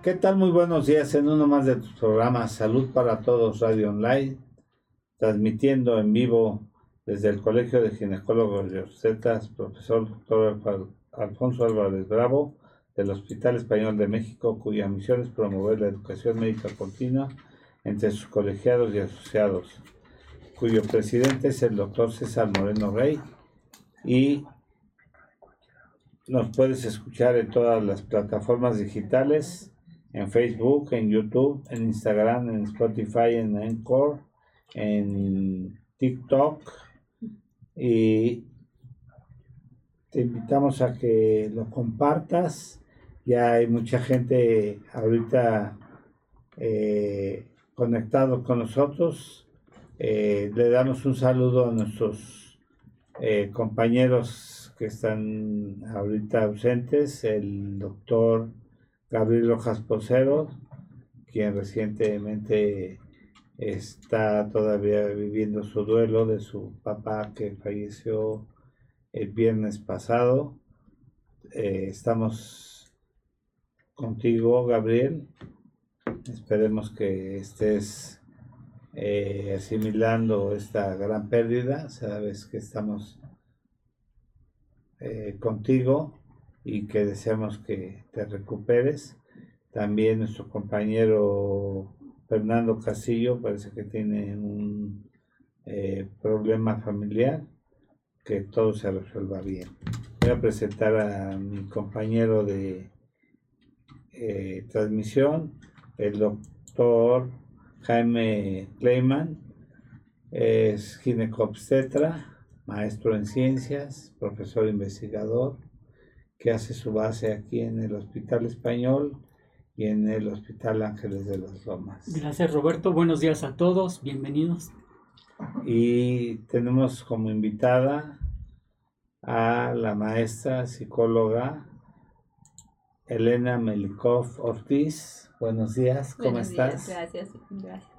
¿Qué tal? Muy buenos días en uno más de tus programas Salud para Todos Radio Online, transmitiendo en vivo desde el Colegio de Ginecólogos de Obstetras, profesor doctor Alfonso Álvarez Bravo, del Hospital Español de México, cuya misión es promover la educación médica continua entre sus colegiados y asociados, cuyo presidente es el doctor César Moreno Rey, y nos puedes escuchar en todas las plataformas digitales en Facebook, en YouTube, en Instagram, en Spotify, en Encore, en TikTok y te invitamos a que lo compartas. Ya hay mucha gente ahorita eh, conectado con nosotros. Eh, le damos un saludo a nuestros eh, compañeros que están ahorita ausentes, el doctor Gabriel Rojas Posero, quien recientemente está todavía viviendo su duelo de su papá que falleció el viernes pasado. Eh, estamos contigo, Gabriel. Esperemos que estés eh, asimilando esta gran pérdida. Sabes que estamos eh, contigo y que deseamos que te recuperes. También nuestro compañero Fernando Castillo parece que tiene un eh, problema familiar, que todo se resuelva bien. Voy a presentar a mi compañero de eh, transmisión, el doctor Jaime Kleiman, es ginecobstetra, maestro en ciencias, profesor investigador, que hace su base aquí en el Hospital Español y en el Hospital Ángeles de las Lomas. Gracias Roberto, buenos días a todos, bienvenidos. Y tenemos como invitada a la maestra psicóloga Elena Melikov Ortiz. Buenos días, ¿cómo estás? gracias, gracias.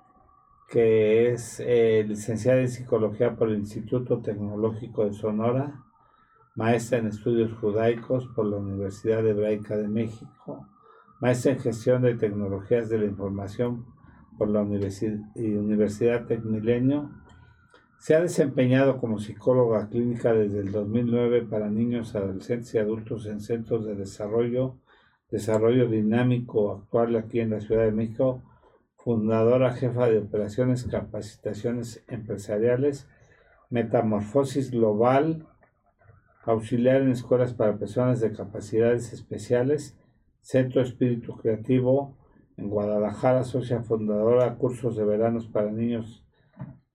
Que es eh, licenciada en psicología por el Instituto Tecnológico de Sonora maestra en estudios judaicos por la Universidad Hebraica de México, maestra en gestión de tecnologías de la información por la Universidad Tecmilenio. Se ha desempeñado como psicóloga clínica desde el 2009 para niños, adolescentes y adultos en centros de desarrollo, desarrollo dinámico actual aquí en la Ciudad de México, fundadora jefa de operaciones, capacitaciones empresariales, metamorfosis global, auxiliar en escuelas para personas de capacidades especiales, Centro Espíritu Creativo en Guadalajara, socia fundadora, cursos de veranos para niños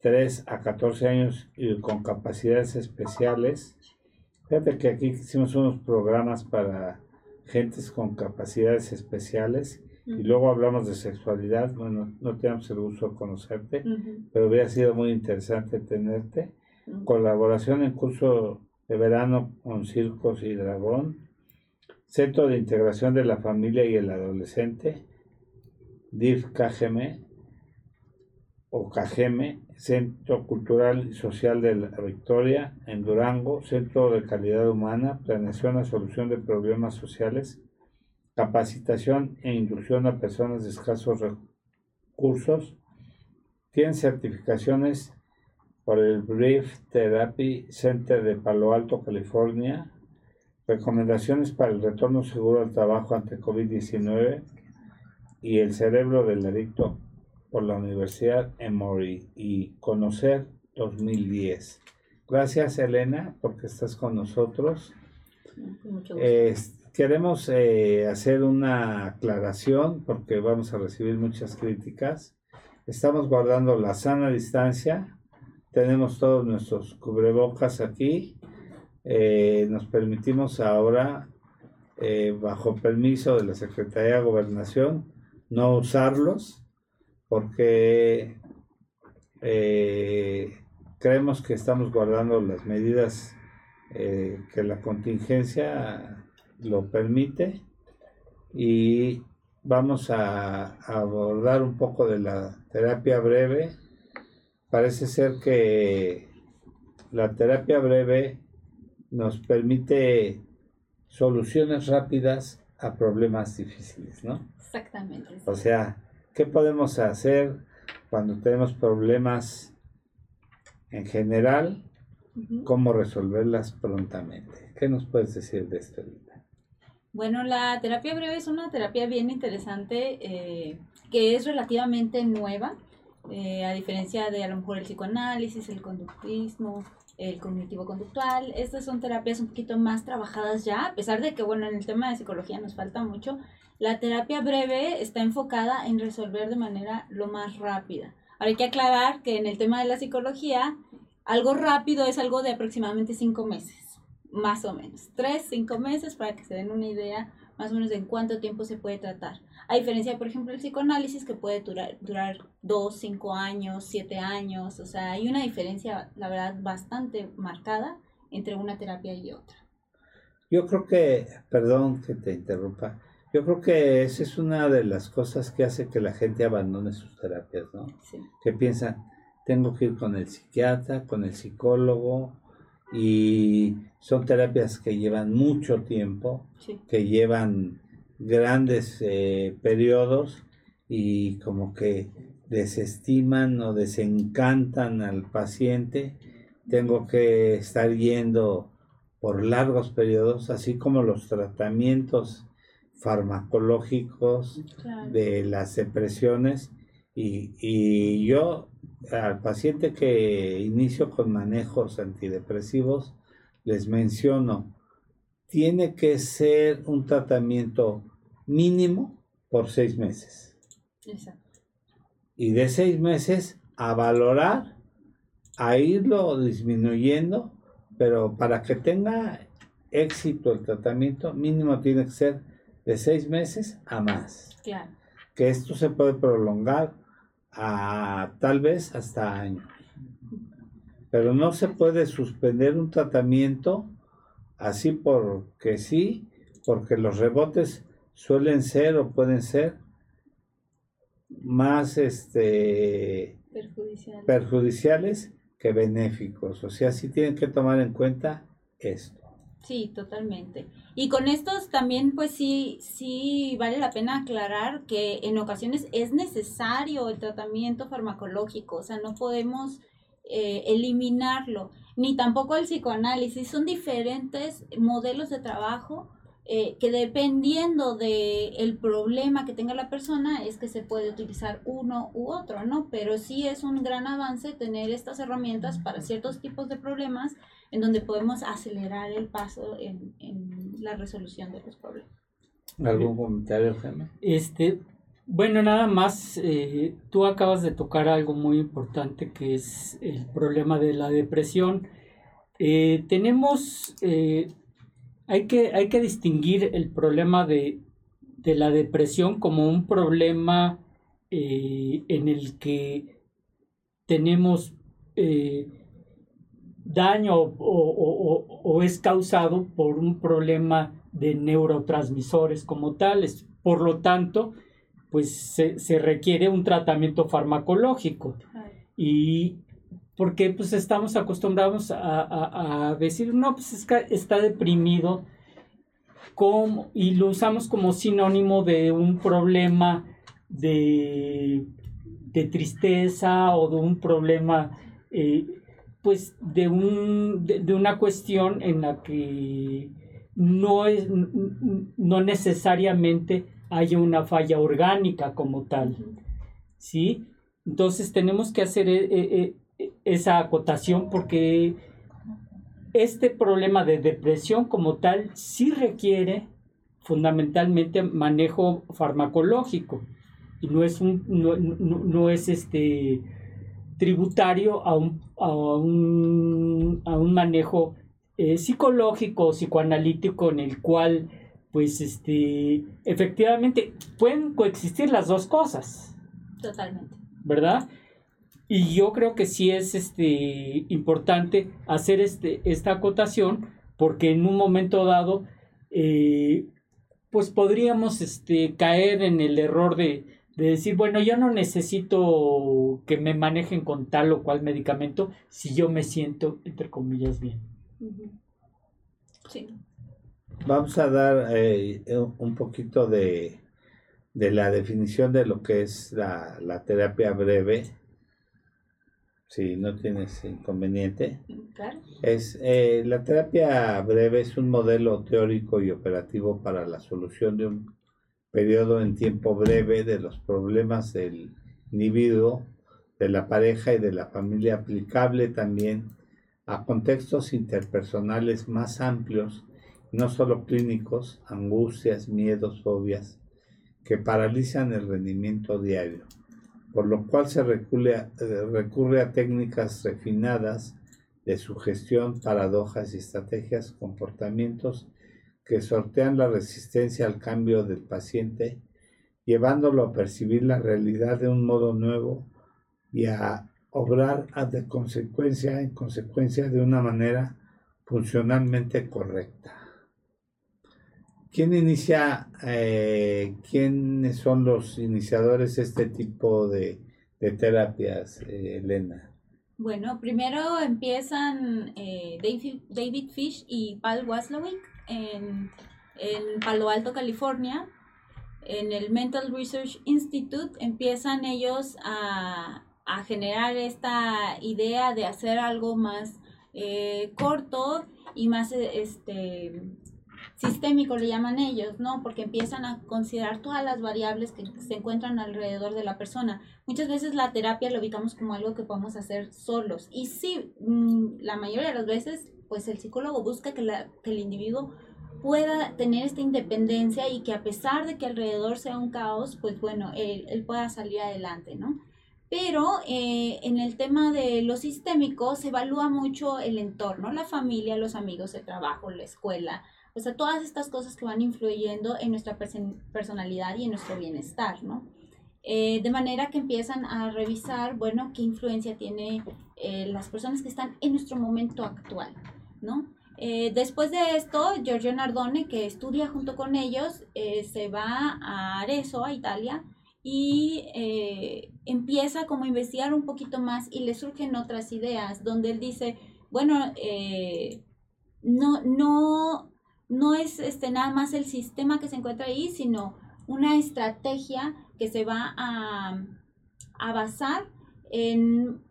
3 a 14 años y con capacidades especiales. Fíjate que aquí hicimos unos programas para gentes con capacidades especiales y luego hablamos de sexualidad. Bueno, no tenemos el gusto de conocerte, pero hubiera sido muy interesante tenerte. Colaboración en curso de verano con Circos y Dragón, Centro de Integración de la Familia y el Adolescente, DIF KGM o KGM, Centro Cultural y Social de la Victoria en Durango, Centro de Calidad Humana, Planeación a Solución de Problemas Sociales, Capacitación e Inducción a Personas de Escasos Recursos, tienen certificaciones por el Brief Therapy Center de Palo Alto, California, recomendaciones para el retorno seguro al trabajo ante COVID-19 y el cerebro del adicto por la Universidad Emory y Conocer 2010. Gracias Elena porque estás con nosotros. queremos eh, hacer una aclaración porque vamos a recibir muchas críticas. Estamos guardando la sana distancia tenemos todos nuestros cubrebocas aquí. Eh, nos permitimos ahora, eh, bajo permiso de la Secretaría de Gobernación, no usarlos porque eh, creemos que estamos guardando las medidas que la contingencia lo permite y vamos a abordar un poco de la terapia breve parece ser que la terapia breve nos permite soluciones rápidas a problemas difíciles, ¿no? Exactamente. O sea, ¿qué podemos hacer cuando tenemos problemas en general? ¿Cómo resolverlas prontamente? ¿Qué nos puedes decir de esto, Lita? Bueno, la terapia breve es una terapia bien interesante eh, que es relativamente nueva, eh, a diferencia de a lo mejor el psicoanálisis, el conductismo, el cognitivo-conductual. Estas son terapias un poquito más trabajadas ya, a pesar de que, bueno, en el tema de psicología nos falta mucho. La terapia breve está enfocada en resolver de manera lo más rápida. Ahora hay que aclarar que en el tema de la psicología, algo rápido es algo de aproximadamente cinco meses más o menos. Tres, cinco meses para que se den una idea más o menos de en cuánto tiempo se puede tratar. A diferencia, por ejemplo, del psicoanálisis que puede durar, durar dos, cinco años, siete años. O sea, hay una diferencia, la verdad, bastante marcada entre una terapia y otra. Yo creo que, perdón que te interrumpa, yo creo que esa es una de las cosas que hace que la gente abandone sus terapias, ¿no? Sí, Que piensan, tengo que ir con el psiquiatra, con el psicólogo, y son terapias que llevan mucho tiempo, sí, que llevan grandes eh, periodos y como que desestiman o desencantan al paciente. Tengo que estar yendo por largos periodos, así como los tratamientos farmacológicos claro. de las depresiones y, y yo al paciente que inicio con manejos antidepresivos les menciono tiene que ser un tratamiento mínimo por seis meses Exacto. y de seis meses a valorar a irlo disminuyendo pero para que tenga éxito el tratamiento mínimo tiene que ser de seis meses a más Claro. que esto se puede prolongar a tal vez hasta años. Pero no se puede suspender un tratamiento así porque sí, porque los rebotes suelen ser o pueden ser más este, Perjudicial. perjudiciales que benéficos. O sea, sí tienen que tomar en cuenta esto. Sí, totalmente. Y con estos también, pues sí, sí vale la pena aclarar que en ocasiones es necesario el tratamiento farmacológico, o sea, no podemos eh, eliminarlo, ni tampoco el psicoanálisis. Son diferentes modelos de trabajo eh, que dependiendo de el problema que tenga la persona es que se puede utilizar uno u otro, ¿no? Pero sí es un gran avance tener estas herramientas para ciertos tipos de problemas en donde podemos acelerar el paso en, en la resolución de los problemas. ¿Algún comentario, Gemma? Este, bueno, nada más, eh, tú acabas de tocar algo muy importante que es el problema de la depresión. Eh, tenemos, eh, hay, que, hay que distinguir el problema de, de la depresión como un problema eh, en el que tenemos eh, daño o, o- o- o es causado por un problema de neurotransmisores como tales. Por lo tanto, pues se, se requiere un tratamiento farmacológico y porque pues estamos acostumbrados a, a- decir, no, pues está deprimido como, y lo usamos como sinónimo de un problema de, de tristeza o de un problema, eh, pues de, un, de, una cuestión en la que no, es, no necesariamente haya una falla orgánica como tal. ¿sí? Entonces tenemos que hacer eh, eh, esa acotación porque este problema de depresión como tal sí requiere fundamentalmente manejo farmacológico y no es un no, no- no es este tributario a un, a un, a un manejo eh, psicológico o psicoanalítico en el cual pues este efectivamente pueden coexistir las dos cosas Totalmente. ¿verdad? Y yo creo que sí es este, importante hacer este, esta acotación porque en un momento dado, eh, pues podríamos este, caer en el error de, de decir, bueno, yo no necesito que me manejen con tal o cual medicamento si yo me siento, entre comillas, bien. Sí. vamos a dar eh, un poquito de, de, la definición de lo que es la, la terapia breve. Si no tienes inconveniente. Claro. Es, eh, la terapia breve es un modelo teórico y operativo para la solución de un periodo en tiempo breve de los problemas del individuo, de la pareja y de la familia, aplicable también a contextos interpersonales más amplios, no solo clínicos, angustias, miedos, fobias, que paralizan el rendimiento diario, por lo cual se recurre a, eh, recurre a técnicas refinadas de sugestión, paradojas y estrategias, comportamientos que sortean la resistencia al cambio del paciente, llevándolo a percibir la realidad de un modo nuevo y a obrar de consecuencia en consecuencia de una manera funcionalmente correcta. ¿Quién inicia, eh, quiénes son los iniciadores de este tipo de, terapias, eh, Elena? Bueno, primero empiezan eh, David, Fish y Paul Waslowick en, Palo Alto, California. En el Mental Research Institute empiezan ellos a, a generar esta idea de hacer algo más corto y más este sistémico le llaman ellos, ¿no? Porque empiezan a considerar todas las variables que se encuentran alrededor de la persona. Muchas veces la terapia lo ubicamos como algo que podemos hacer solos. Y sí, mm, la mayoría de las veces, pues el psicólogo busca que, la, que el individuo pueda tener esta independencia y que a pesar de que alrededor sea un caos, pues bueno, él, él pueda salir adelante, ¿no? Pero eh, en el tema de lo sistémico se evalúa mucho el entorno, la familia, los amigos, el trabajo, la escuela, o sea, todas estas cosas que van influyendo en nuestra personalidad y en nuestro bienestar, ¿no? Eh, de manera que empiezan a revisar, bueno, qué influencia tiene eh, las personas que están en nuestro momento actual, ¿no? después de esto, Giorgio Nardone, que estudia junto con ellos, se va a Arezzo, a Italia, y eh, empieza como a investigar un poquito más y le surgen otras ideas, donde él dice, bueno, eh, no, no, no es este, nada más el sistema que se encuentra ahí, sino una estrategia que se va a, a basar en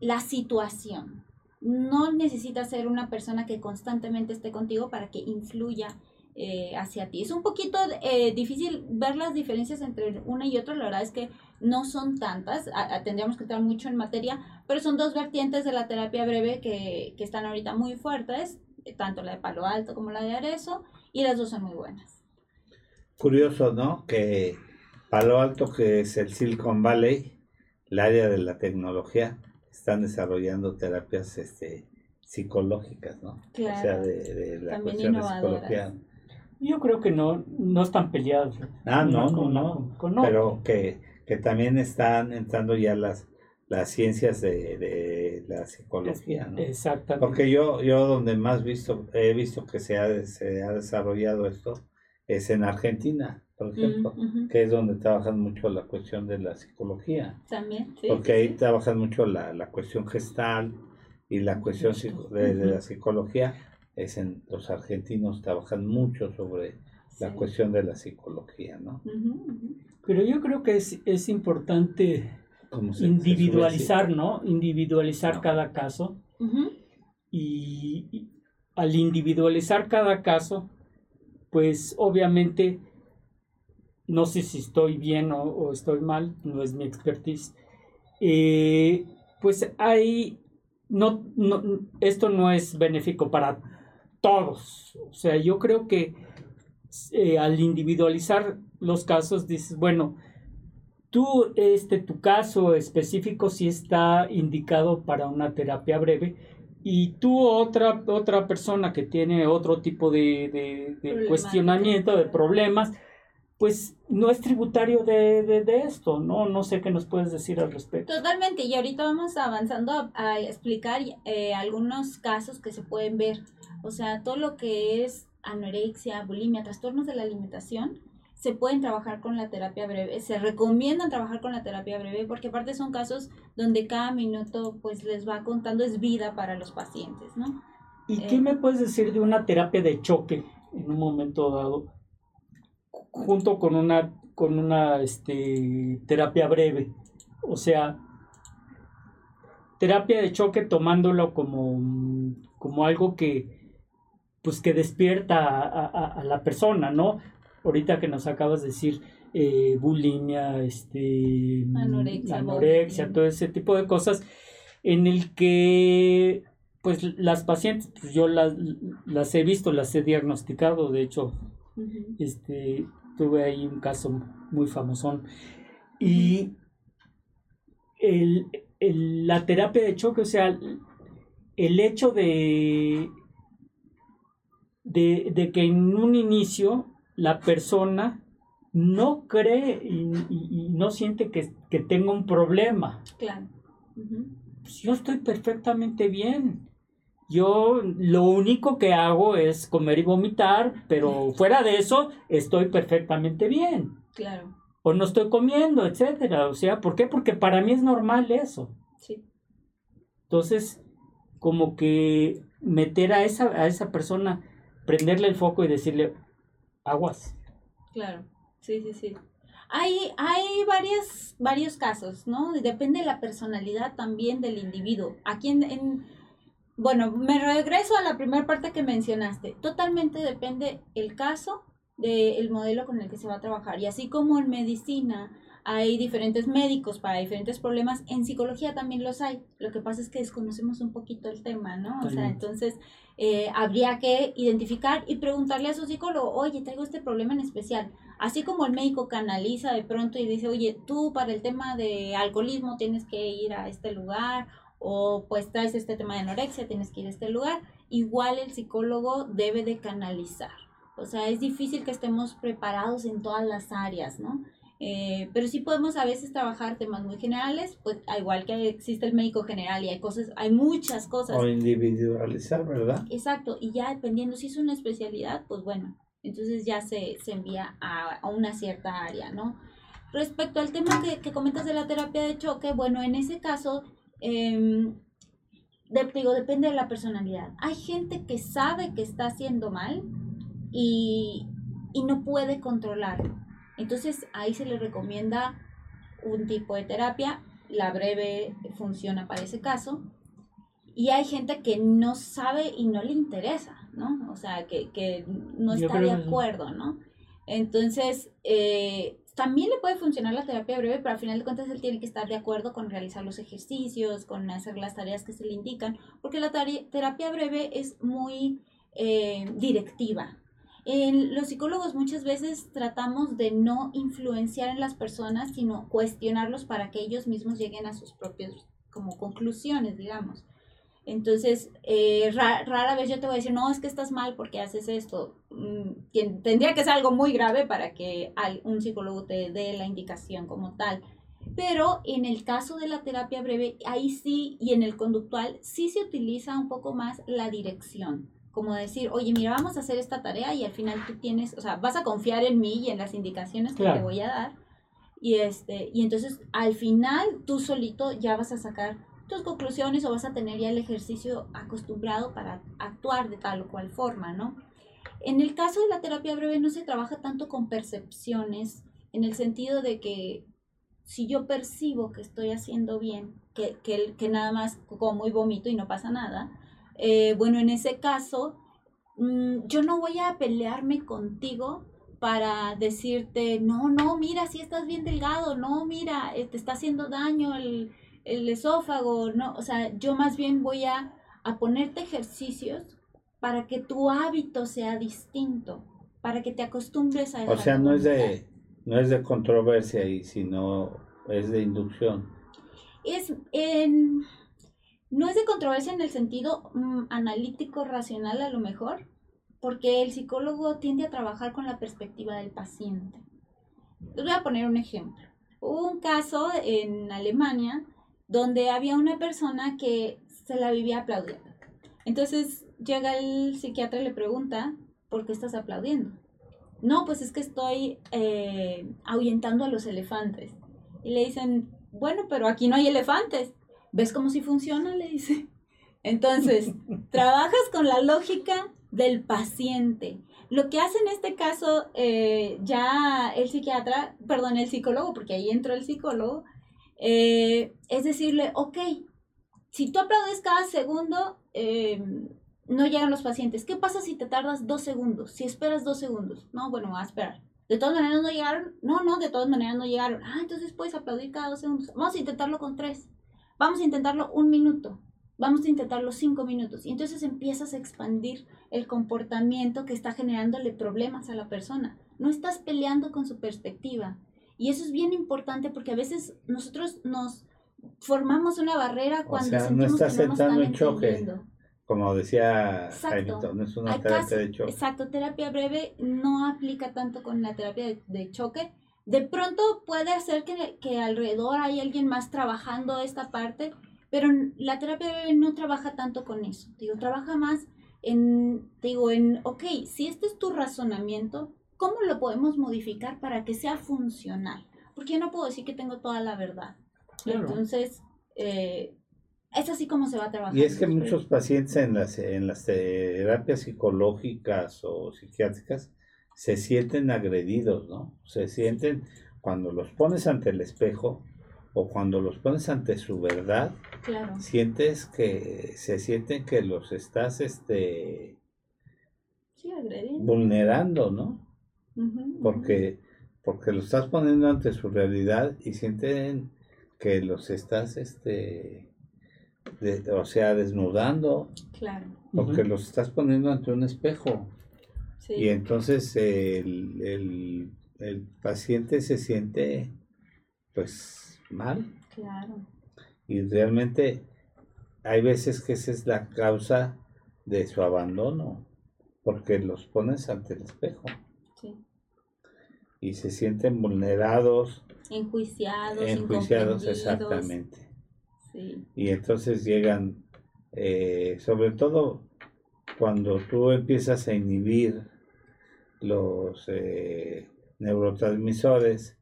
la situación. No necesita ser una persona que constantemente esté contigo para que influya eh, hacia ti. Es un poquito eh, difícil ver las diferencias entre una y otra, la verdad es que no son tantas, tendríamos que estar mucho en materia, pero son dos vertientes de la terapia breve que, que están ahorita muy fuertes, tanto la de Palo Alto como la de Arezo, y las dos son muy buenas. Curioso, ¿no? Que Palo Alto, que es el Silicon Valley, el área de la tecnología, están desarrollando terapias este, psicológicas, ¿no? o sea, de, la cuestión de psicología yo creo que no, no están peleados. Ah, no, no, no, Pero que, que también están entrando ya las, las ciencias de, de la psicología, ¿no? Exactamente. Porque yo, yo donde más visto, he visto que se ha, se ha desarrollado esto es en Argentina, por mm, ejemplo, que es donde trabajan mucho la cuestión de la psicología. También, sí. Porque ahí trabajan mucho la, la cuestión gestal y la cuestión de, de la psicología es en los argentinos trabajan mucho sobre la cuestión de la psicología, ¿no? Pero yo creo que es, es importante individualizar, ¿no? Individualizar cada caso. y, al individualizar cada caso, pues obviamente, no sé si estoy bien o, estoy mal, no es mi expertise, eh, pues hay, no, no, esto no es benéfico para todos. O sea, yo creo que eh, al individualizar los casos, dices, bueno, tú, este, tu caso específico sí está indicado para una terapia breve y tú otra, otra persona que tiene otro tipo de, de, cuestionamiento, de problemas, pues no es tributario de, esto, ¿no? No sé qué nos puedes decir al respecto. Totalmente, y ahorita vamos avanzando a, explicar eh, algunos casos que se pueden ver o sea, todo lo que es anorexia, bulimia, trastornos de la alimentación, se pueden trabajar con la terapia breve. Se recomiendan trabajar con la terapia breve porque aparte son casos donde cada minuto pues les va contando es vida para los pacientes, ¿no? ¿Y qué eh, me puedes decir de una terapia de choque? en un momento dado, junto con una, con una este, terapia breve. O sea, terapia de choque tomándolo como, como algo que, pues que despierta a, la persona, ¿no? Ahorita que nos acabas de decir eh, bulimia, este, anorexia, anorexia todo ese tipo de cosas, en el que pues las pacientes, pues yo las, las he visto, las he diagnosticado, de hecho, este, tuve ahí un caso muy famosón. Y el, la terapia de choque, o sea, el hecho de, de, que en un inicio la persona no cree y, no siente que, que, tenga un problema. Claro. Pues yo estoy perfectamente bien. Yo lo único que hago es comer y vomitar, pero fuera de eso estoy perfectamente bien. Claro. O no estoy comiendo, etcétera. O sea, ¿por qué? Porque para mí es normal eso. Sí. Entonces, como que meter a esa, a esa persona, prenderle el foco y decirle, aguas. Claro, sí, sí, sí. Hay, hay varios casos, ¿no? Depende de la personalidad también del individuo. Aquí en bueno, me regreso a la primera parte que mencionaste. Totalmente depende el caso del modelo con el que se va a trabajar. Y así como en medicina hay diferentes médicos para diferentes problemas, en psicología también los hay. Lo que pasa es que desconocemos un poquito el tema, ¿no? O sea, entonces eh, habría que identificar y preguntarle a su psicólogo, oye, traigo este problema en especial. Así como el médico canaliza de pronto y dice, oye, tú para el tema de alcoholismo tienes que ir a este lugar o pues traes este tema de anorexia, tienes que ir a este lugar, igual el psicólogo debe de canalizar. O sea, es difícil que estemos preparados en todas las áreas, ¿no? Eh, pero sí podemos a veces trabajar temas muy generales, pues igual que existe el médico general y hay cosas, hay muchas cosas. O individualizar, ¿verdad? Exacto, y ya dependiendo si es una especialidad, pues bueno, entonces ya se, se envía a, a, una cierta área, ¿no? Respecto al tema que, que comentas de la terapia de choque, bueno, en ese caso eh, digo, depende de la personalidad. Hay gente que sabe que está haciendo mal y, y no puede controlarlo. Entonces ahí se le recomienda un tipo de terapia. La breve funciona para ese caso. Y hay gente que no sabe y no le interesa, ¿no? O sea, que, que no está de acuerdo, ¿no? Entonces, eh, también le puede funcionar la terapia breve, pero al final de cuentas él tiene que estar de acuerdo con realizar los ejercicios, con hacer las tareas que se le indican, porque la terapia breve es muy eh, directiva. Los psicólogos muchas veces tratamos de no influenciar en las personas, sino cuestionarlos para que ellos mismos lleguen a sus propios como conclusiones, digamos. Entonces, eh, rara vez yo te voy a decir, no, es que estás mal porque haces esto. Mm, tendría que ser algo muy grave para que un psicólogo te dé la indicación como tal. Pero en el caso de la terapia breve, ahí sí, y en el conductual, sí se utiliza un poco más la dirección. Como decir, oye, mira, vamos a hacer esta tarea y al final tú tienes, o sea, vas a confiar en mí y en las indicaciones que te voy a dar. Y, este, y entonces al final tú solito ya vas a sacar tus conclusiones o vas a tener ya el ejercicio acostumbrado para actuar de tal o cual forma, ¿no? En el caso de la terapia breve no se trabaja tanto con percepciones, en el sentido de que si yo percibo que estoy haciendo bien, que, que, que nada más como y vomito y no pasa nada, eh, bueno, en ese caso, mm, yo no voy a pelearme contigo para decirte, no, no, mira, si estás bien delgado, no, mira, eh, te está haciendo daño el, el esófago, ¿no? O sea, yo más bien voy a, a ponerte ejercicios para que tu hábito sea distinto, para que te acostumbres a... O sea, no es de, no es de controversia ahí, sino es de inducción. Es en, no es de controversia en el sentido mm, analítico, racional a lo mejor, porque el psicólogo tiende a trabajar con la perspectiva del paciente. Les voy a poner un ejemplo. Hubo un caso en Alemania donde había una persona que se la vivía aplaudiendo. Entonces llega el psiquiatra y le pregunta, ¿por qué estás aplaudiendo? No, pues es que estoy eh, ahuyentando a los elefantes. Y le dicen, bueno, pero aquí no hay elefantes. ¿Ves cómo si funciona? Le dice. Entonces, trabajas con la lógica del paciente. Lo que hace en este caso eh, ya el psiquiatra, perdón, el psicólogo, porque ahí entró el psicólogo, eh, es decirle, ok, si tú aplaudes cada segundo, eh, no llegan los pacientes. ¿Qué pasa si te tardas dos segundos? Si esperas dos segundos. No, bueno, va a esperar. ¿De todas maneras no llegaron? No, no, de todas maneras no llegaron. Ah, entonces puedes aplaudir cada dos segundos. Vamos a intentarlo con tres. Vamos a intentarlo un minuto. Vamos a intentarlo cinco minutos. Y entonces empiezas a expandir el comportamiento que está generándole problemas a la persona. No estás peleando con su perspectiva. Y eso es bien importante porque a veces nosotros nos formamos una barrera cuando o sea, no estás que no entrando en choque. Como decía Jaime, no es una terapia de choque. Exacto, terapia breve no aplica tanto con la terapia de, choque. De pronto puede ser que, que alrededor hay alguien más trabajando esta parte, pero la terapia breve no trabaja tanto con eso. Digo, trabaja más en, digo, en, ok, si este es tu razonamiento, ¿cómo lo podemos modificar para que sea funcional? Porque yo no puedo decir que tengo toda la verdad. Entonces, eh, es así como se va a trabajar. Y es que muchos pacientes en las, en las terapias psicológicas o psiquiátricas se sienten agredidos, ¿no? Se sienten cuando los pones ante el espejo o cuando los pones ante su verdad, claro. sientes que se sienten que los estás este vulnerando, ¿no? porque porque lo estás poniendo ante su realidad y sienten que los estás este o sea, desnudando. Claro. Porque los estás poniendo ante un espejo. Y entonces el, paciente se siente, pues, mal. Claro. Y realmente hay veces que esa es la causa de su abandono, porque los pones ante el espejo. Sí. Y se sienten vulnerados. Enjuiciados. Enjuiciados, exactamente. Y entonces llegan, eh, sobre todo cuando tú empiezas a inhibir los eh, neurotransmisores,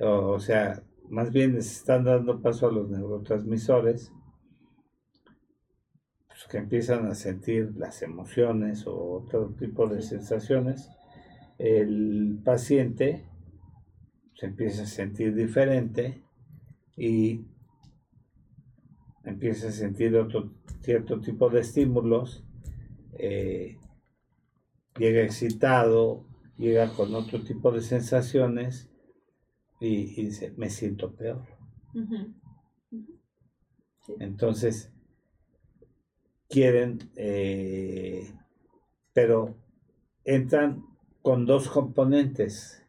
o, sea, más bien les están dando paso a los neurotransmisores, pues, que empiezan a sentir las emociones o otro tipo de sensaciones, el paciente se empieza a sentir diferente y empieza a sentir otro cierto tipo de estímulos, eh, llega excitado, llega con otro tipo de sensaciones y, dice, me siento peor. Entonces, quieren, eh, pero entran con dos componentes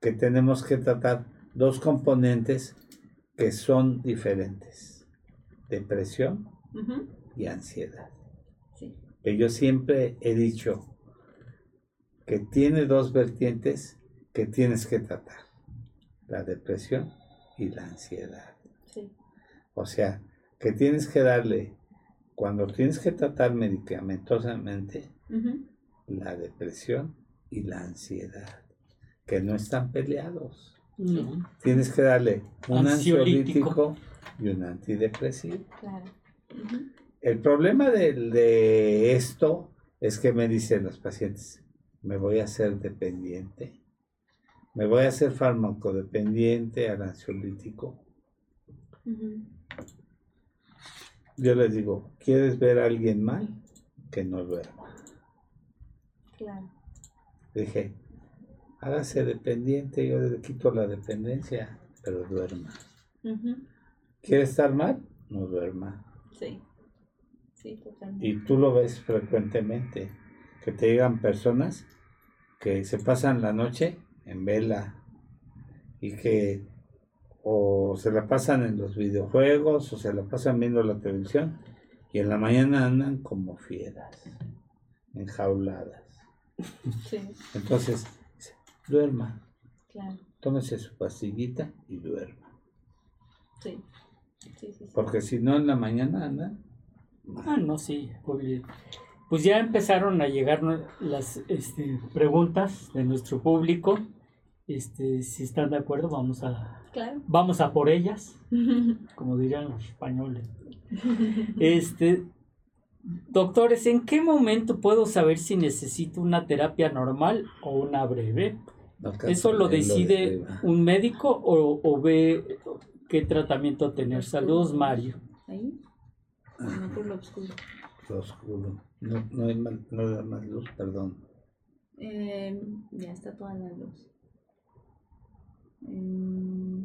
que tenemos que tratar, dos componentes que son diferentes depresión y ansiedad. Que yo siempre he dicho que tiene dos vertientes que tienes que tratar, la depresión y la ansiedad. O sea, que tienes que darle, cuando tienes que tratar medicamentosamente, la depresión y la ansiedad, que no están peleados. Tienes que darle un ansiolítico y un antidepresivo. Claro. El problema de, esto es que me dicen los pacientes, me voy a hacer dependiente, me voy a hacer farmacodependiente ansiolítico. Yo les digo, ¿quieres ver a alguien mal? Que no duerma. Claro. Dije, hágase dependiente, yo le quito la dependencia, pero duerma. ¿Quiere estar mal? No duerma. Sí. Sí, totalmente. Y tú lo ves frecuentemente, que te llegan personas que se pasan la noche en vela y que o se la pasan en los videojuegos o se la pasan viendo la televisión y en la mañana andan como fieras, enjauladas. Sí. Entonces, duerma. Claro. Tómese su pastillita y duerma. Sí. Porque si no, en la mañana anda. Ah, no, sí. Pues ya empezaron a llegar las este, preguntas de nuestro público. Este, si están de acuerdo, vamos a, vamos a por ellas, como dirían los españoles. Este, doctores, ¿en qué momento puedo saber si necesito una terapia normal o una breve? ¿Eso lo decide un médico o, o ve qué tratamiento tener? Saludos, Mario. Ahí. No por lo oscuro. Lo oscuro. No, no hay mal, nada más luz, perdón. Eh, ya está toda la luz. Eh,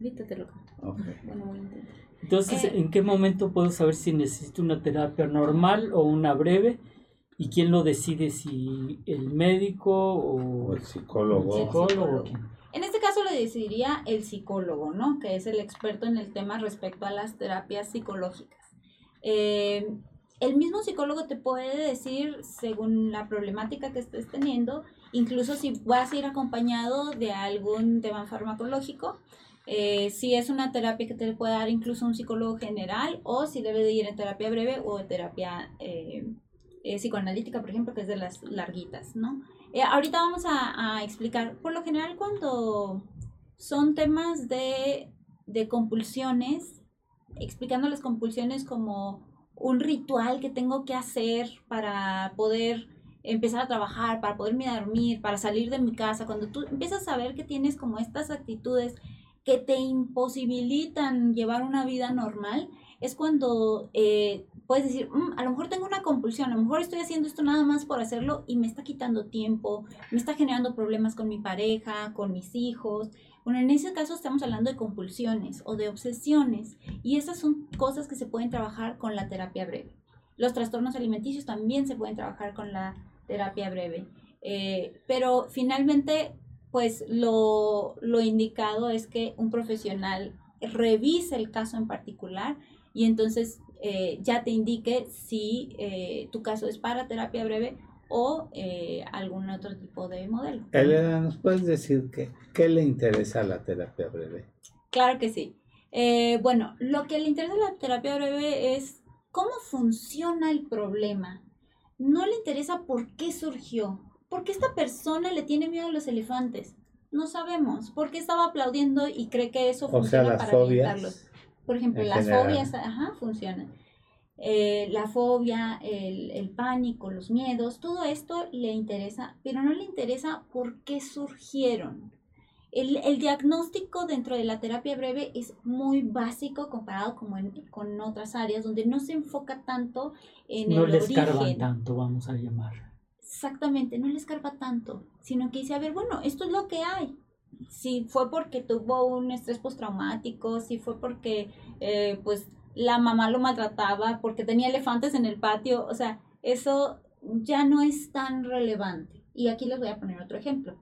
ahorita te lo canto. Okay. Bueno, voy a intentar. Entonces, Eh, ¿en qué momento puedo saber si necesito una terapia normal o una breve? ¿Y quién lo decide? ¿Si el médico o, O el psicólogo. el psicólogo? psicólogo. En este caso lo decidiría el psicólogo, ¿no? Que es el experto en el tema respecto a las terapias psicológicas. Eh, el mismo psicólogo te puede decir, según la problemática que estés teniendo, incluso si vas a ir acompañado de algún tema farmacológico, eh, si es una terapia que te puede dar incluso un psicólogo general o si debe de ir en terapia breve o terapia eh, eh, psicoanalítica, por ejemplo, que es de las larguitas, ¿no? Ahorita vamos a, a explicar, por lo general cuando son temas de, de compulsiones, explicando las compulsiones como un ritual que tengo que hacer para poder empezar a trabajar, para poderme dormir, para salir de mi casa, cuando tú empiezas a ver que tienes como estas actitudes que te imposibilitan llevar una vida normal, es cuando eh, puedes decir, "Mm, a lo mejor tengo una compulsión, a lo mejor estoy haciendo esto nada más por hacerlo y me está quitando tiempo, me está generando problemas con mi pareja, con mis hijos. Bueno, en ese caso estamos hablando de compulsiones o de obsesiones y esas son cosas que se pueden trabajar con la terapia breve. Los trastornos alimenticios también se pueden trabajar con la terapia breve. Eh, pero finalmente, pues lo, lo indicado es que un profesional revise el caso en particular y entonces eh, ya te indique si eh, tu caso es para terapia breve o eh, algún otro tipo de modelo. Elena, ¿nos puedes decir qué, qué le interesa a la terapia breve? Claro que sí. Eh, bueno, lo que le interesa a la terapia breve es cómo funciona el problema. No le interesa por qué surgió. ¿Por qué esta persona le tiene miedo a los elefantes? No sabemos. ¿Por qué estaba aplaudiendo y cree que eso O sea, funciona las para fobias. Por ejemplo, las general. fobias, ajá, funcionan. Eh, la fobia, el, el pánico, los miedos, todo esto le interesa, pero no le interesa por qué surgieron. El, el diagnóstico dentro de la terapia breve es muy básico comparado como en- con otras áreas donde no se enfoca tanto en No el les cargan origen. tanto, vamos a llamar. Exactamente, no le escarba tanto, sino que dice, a ver, bueno, esto es lo que hay. Si fue porque tuvo un estrés postraumático, si fue porque eh, pues la mamá lo maltrataba, porque tenía elefantes en el patio, o sea, eso ya no es tan relevante. Y aquí les voy a poner otro ejemplo.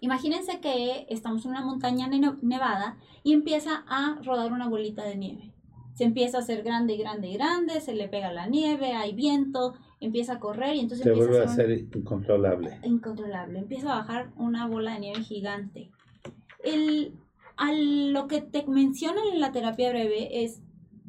Imagínense que estamos en una montaña ne- nevada y empieza a rodar una bolita de nieve. Se empieza a hacer grande y grande y grande, se le pega la nieve, hay viento, empieza a correr y entonces Se vuelve a un- ser incontrolable. incontrolable. Empieza a bajar una bola de nieve gigante. El, a lo que te mencionan en la terapia breve es,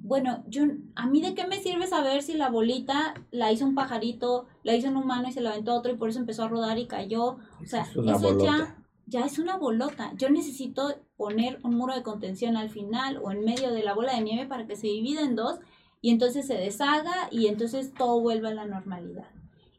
bueno, yo, a mí de qué me sirve saber si la bolita la hizo un pajarito, la hizo un humano y se la aventó a otro y por eso empezó a rodar y cayó. O sea, Es eso bolota. ya, ya es una bolota. Yo necesito poner un muro de contención al final o en medio de la bola de nieve para que se divida en dos y entonces se deshaga y entonces todo vuelve a la normalidad.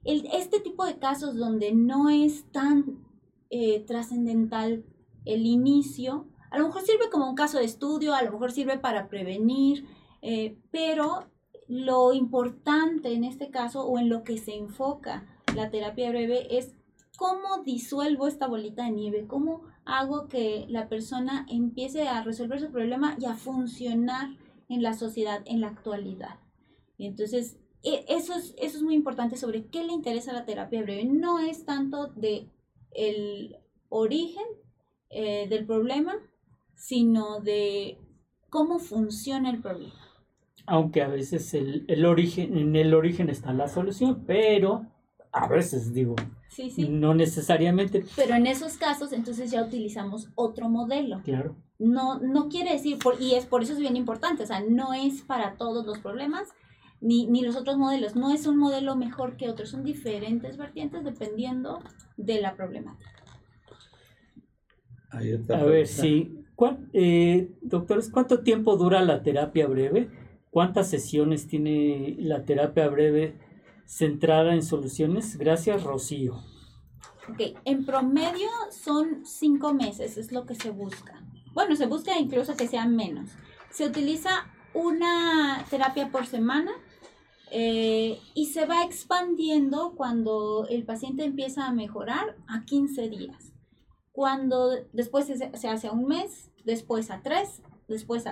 El- este tipo de casos donde no es tan eh, trascendental el inicio, a lo mejor sirve como un caso de estudio, a lo mejor sirve para prevenir, eh, pero lo importante en este caso o en lo que se enfoca la terapia breve es cómo disuelvo esta bolita de nieve, cómo hago que la persona empiece a resolver su problema y a funcionar en la sociedad en la actualidad. Entonces, e- eso es, eso es muy importante sobre qué le interesa la terapia breve. No es tanto de el origen eh, del problema, sino de cómo funciona el problema. Aunque a veces el, el origen, en el origen está la solución, pero a veces digo, Sí, sí. no necesariamente, Pero en esos casos, entonces ya utilizamos otro modelo. claro. No, no quiere decir, por- y es por eso es bien importante, o sea, no es para todos los problemas, ni, ni los otros modelos. No es un modelo mejor que otro, son diferentes vertientes dependiendo de la problemática. Hay otra A ver, sí. ¿Cuán- eh, doctores, ¿cuánto tiempo dura la terapia breve? ¿Cuántas sesiones tiene la terapia breve centrada en soluciones? Gracias, Rocío. Ok, en promedio son cinco meses, es lo que se busca. Bueno, se busca incluso que sean menos. Se utiliza una terapia por semana eh, y se va expandiendo cuando el paciente empieza a mejorar a 15 días. Cuando después se, se hace a un mes, después a tres, después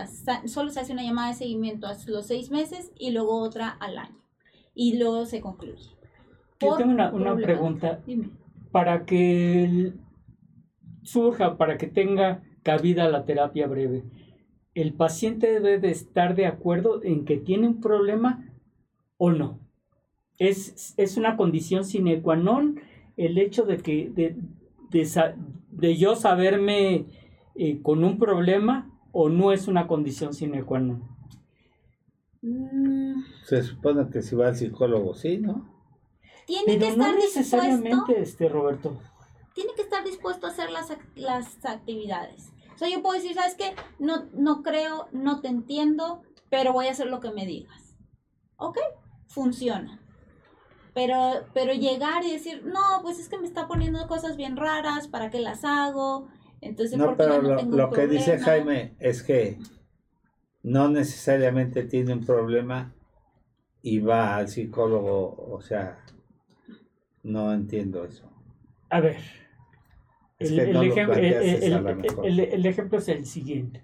solo se hace una llamada de seguimiento a los seis meses y luego otra al año. Y luego se concluye. Yo tengo una, pregunta. Para que surja, para que tenga cabida la terapia breve, ¿el paciente debe de estar de acuerdo en que tiene un problema o no? ¿Es, es una condición sine qua non el hecho de que de, de, yo saberme eh, con un problema o no es una condición sine qua non? Mm. Se supone que si va al psicólogo, sí, ¿no? Tiene que estar no necesariamente, este, Roberto. Tiene que estar dispuesto a hacer las, las actividades. O sea, yo puedo decir, ¿sabes qué? No, no creo, no te entiendo, pero voy a hacer lo que me digas. ¿Ok? Funciona. Pero, pero llegar y decir, no, pues es que me está poniendo cosas bien raras, ¿para qué las hago? Entonces, no, pero lo, que dice Jaime es que no necesariamente tiene un problema y va al psicólogo, o sea, no entiendo eso. A ver, el, ejemplo, el, ejemplo es el siguiente.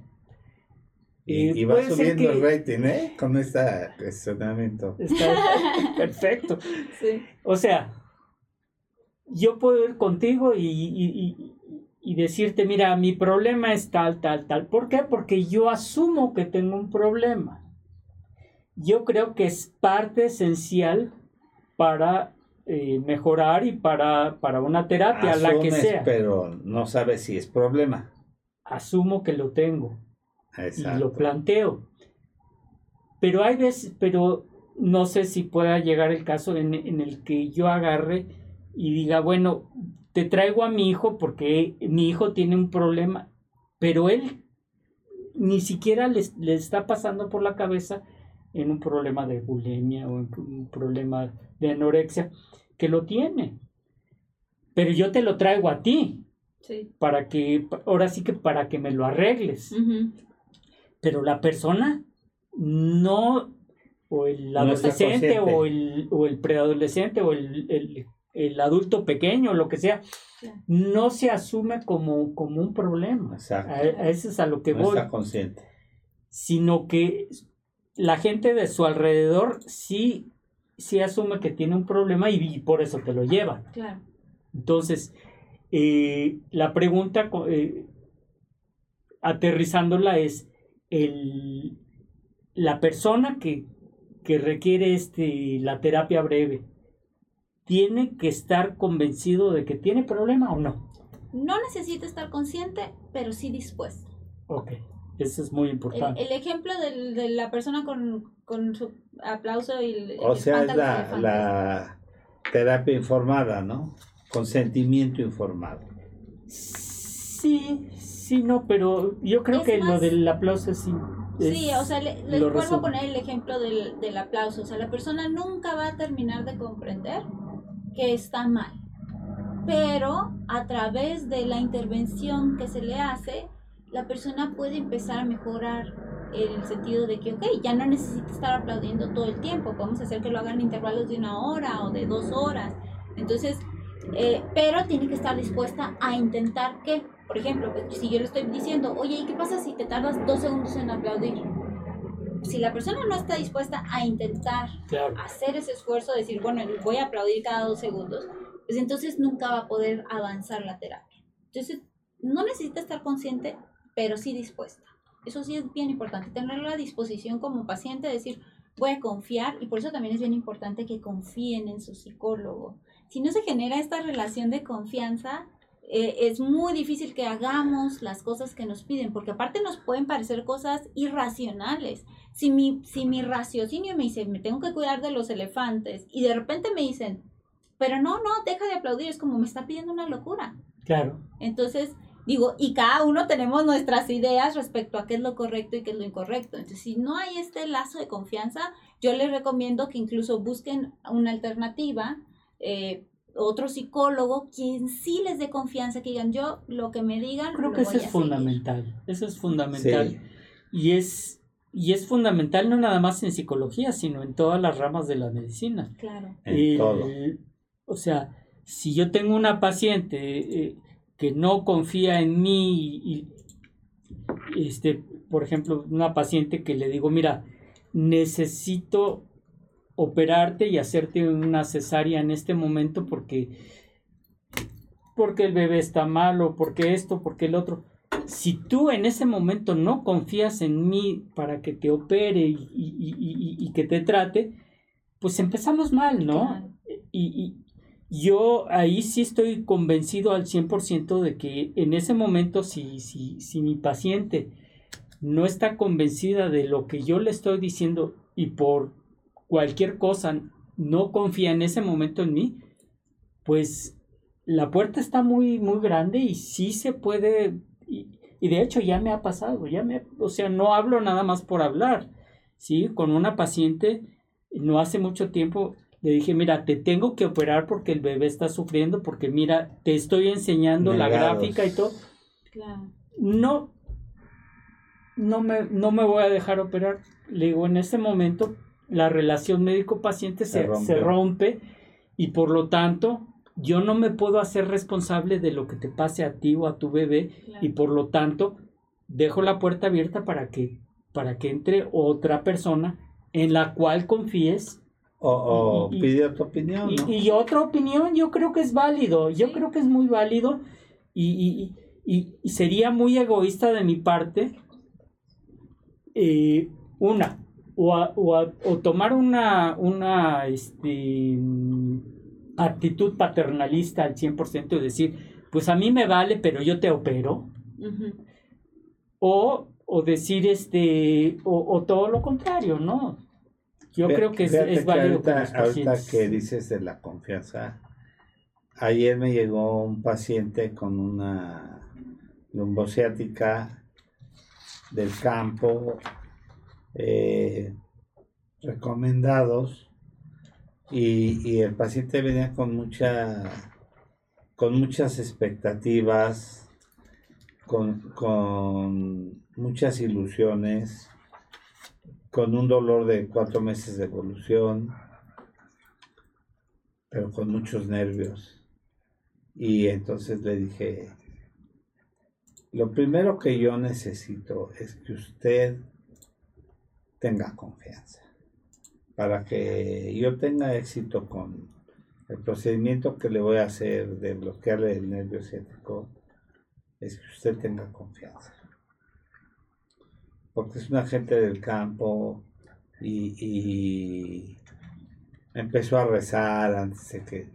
Y, va subiendo el rating, ¿eh? Con este cuestionamiento. Está perfecto. Sí. O sea, yo puedo ir contigo y, y decirte, mira, mi problema es tal, tal, tal. ¿Por qué? Porque yo asumo que tengo un problema. Yo creo que es parte esencial para eh, mejorar y para, para una terapia, la que sea. Pero no sabes si es problema. Asumo que lo tengo. Y lo planteo. Pero hay veces, pero no sé si pueda llegar el caso en, en el que yo agarre y diga, bueno, te traigo a mi hijo porque mi hijo tiene un problema, pero él ni siquiera le, está pasando por la cabeza en un problema de bulimia o en un problema de anorexia, que lo tiene. Pero yo te lo traigo a ti. Para que, ahora sí que para que me lo arregles. Pero la persona no, o el adolescente, o, el, o el preadolescente, o el el adulto pequeño, lo que sea, no se asume como, como un problema. Exacto. A, eso es a lo que no voy. Está consciente. Sino que la gente de su alrededor sí, sí asume que tiene un problema y, por eso te lo llevan. Claro. Entonces, eh, la pregunta, eh, aterrizándola, es el, la persona que, que requiere este, la terapia breve tiene que estar convencido de que tiene problema o no. No necesita estar consciente, pero sí dispuesto. Ok, eso es muy importante. El, ejemplo de la persona con, su aplauso y... o sea, es la, terapia informada, ¿no? Consentimiento informado. Sí, sí, no, pero yo creo que lo del aplauso sí. sí, o sea, les vuelvo a poner el ejemplo del, del aplauso. O sea, la persona nunca va a terminar de comprender que está mal. Pero a través de la intervención que se le hace, la persona puede empezar a mejorar en el sentido de que, ok, ya no necesita estar aplaudiendo todo el tiempo, podemos hacer que lo hagan en intervalos de una hora o de dos horas. Entonces, eh, pero tiene que estar dispuesta a intentar que, por ejemplo, pues, si yo le estoy diciendo, oye, ¿y qué pasa si te tardas dos segundos en aplaudir? Si la persona no está dispuesta a intentar hacer ese esfuerzo, decir, bueno, voy a aplaudir cada dos segundos, pues entonces nunca va a poder avanzar la terapia. Entonces, no necesita estar consciente, pero sí dispuesta. Eso sí es bien importante, tener la disposición como paciente, decir, voy a confiar, y por eso también es bien importante que confíen en su psicólogo. Si no se genera esta relación de confianza, eh, es muy difícil que hagamos las cosas que nos piden, porque aparte nos pueden parecer cosas irracionales. Si mi, si mi raciocinio me dice, me tengo que cuidar de los elefantes, y de repente me dicen, pero no, no, deja de aplaudir, es como me está pidiendo una locura. Claro. Entonces, Digo, y cada uno tenemos nuestras ideas respecto a qué es lo correcto y qué es lo incorrecto. Entonces, si no hay este lazo de confianza, yo les recomiendo que incluso busquen una alternativa, eh, otro psicólogo, quien sí les dé confianza, que digan, yo lo que me digan. Creo lo que voy eso a es seguir". fundamental. Eso es fundamental. Y es y es fundamental no nada más en psicología, sino en todas las ramas de la medicina. Claro. En todo. O sea, si yo tengo una paciente eh, que no confía en mí y, y, este, por ejemplo, una paciente que le digo, mira, necesito operarte y hacerte una cesárea en este momento porque porque el bebé está malo, porque esto, porque el otro. Si tú en ese momento no confías en mí para que te opere y, y- y- y- que te trate, pues empezamos mal, ¿no? Y, y yo ahí sí estoy convencido al 100% de que en ese momento, si, si, si mi paciente no está convencida de lo que yo le estoy diciendo y por cualquier cosa no confía en ese momento en mí, pues la puerta está muy, muy grande y sí se puede, y, y de hecho ya me ha pasado, ya me, o sea, no hablo nada más por hablar, ¿sí? Con una paciente, no hace mucho tiempo, le dije, mira, te tengo que operar porque el bebé está sufriendo, porque mira, te estoy enseñando la gráfica y todo. Claro. No, no me, no me voy a dejar operar. Le digo, en ese momento la relación médico-paciente Se se, rompe. se rompe y por lo tanto yo no me puedo hacer responsable de lo que te pase a ti o a tu bebé claro. y por lo tanto dejo la puerta abierta para que, para que entre otra persona en la cual confíes O, o y- pide tu opinión, y, ¿no? y otra opinión, yo creo que es válido, yo Sí. creo que es muy válido y, y- y- y sería muy egoísta de mi parte, eh, una, o, a- o a- o tomar una, una este, actitud paternalista al 100% y decir, pues a mí me vale, pero yo te opero, o, o decir, este, o, o todo lo contrario, ¿no? Yo creo que es, es válido ahorita, con los ahorita que dices de la confianza, ayer me llegó un paciente con una lumbociática del campo, eh, recomendados, y, el paciente venía con mucha, con muchas expectativas, con muchas ilusiones, con un dolor de cuatro meses de evolución, pero con muchos nervios. Y entonces le dije, lo primero que yo necesito es que usted tenga confianza. Para que yo tenga éxito con el procedimiento que le voy a hacer de bloquearle el nervio ciático, es que usted tenga confianza porque es una gente del campo y, y empezó a rezar antes de que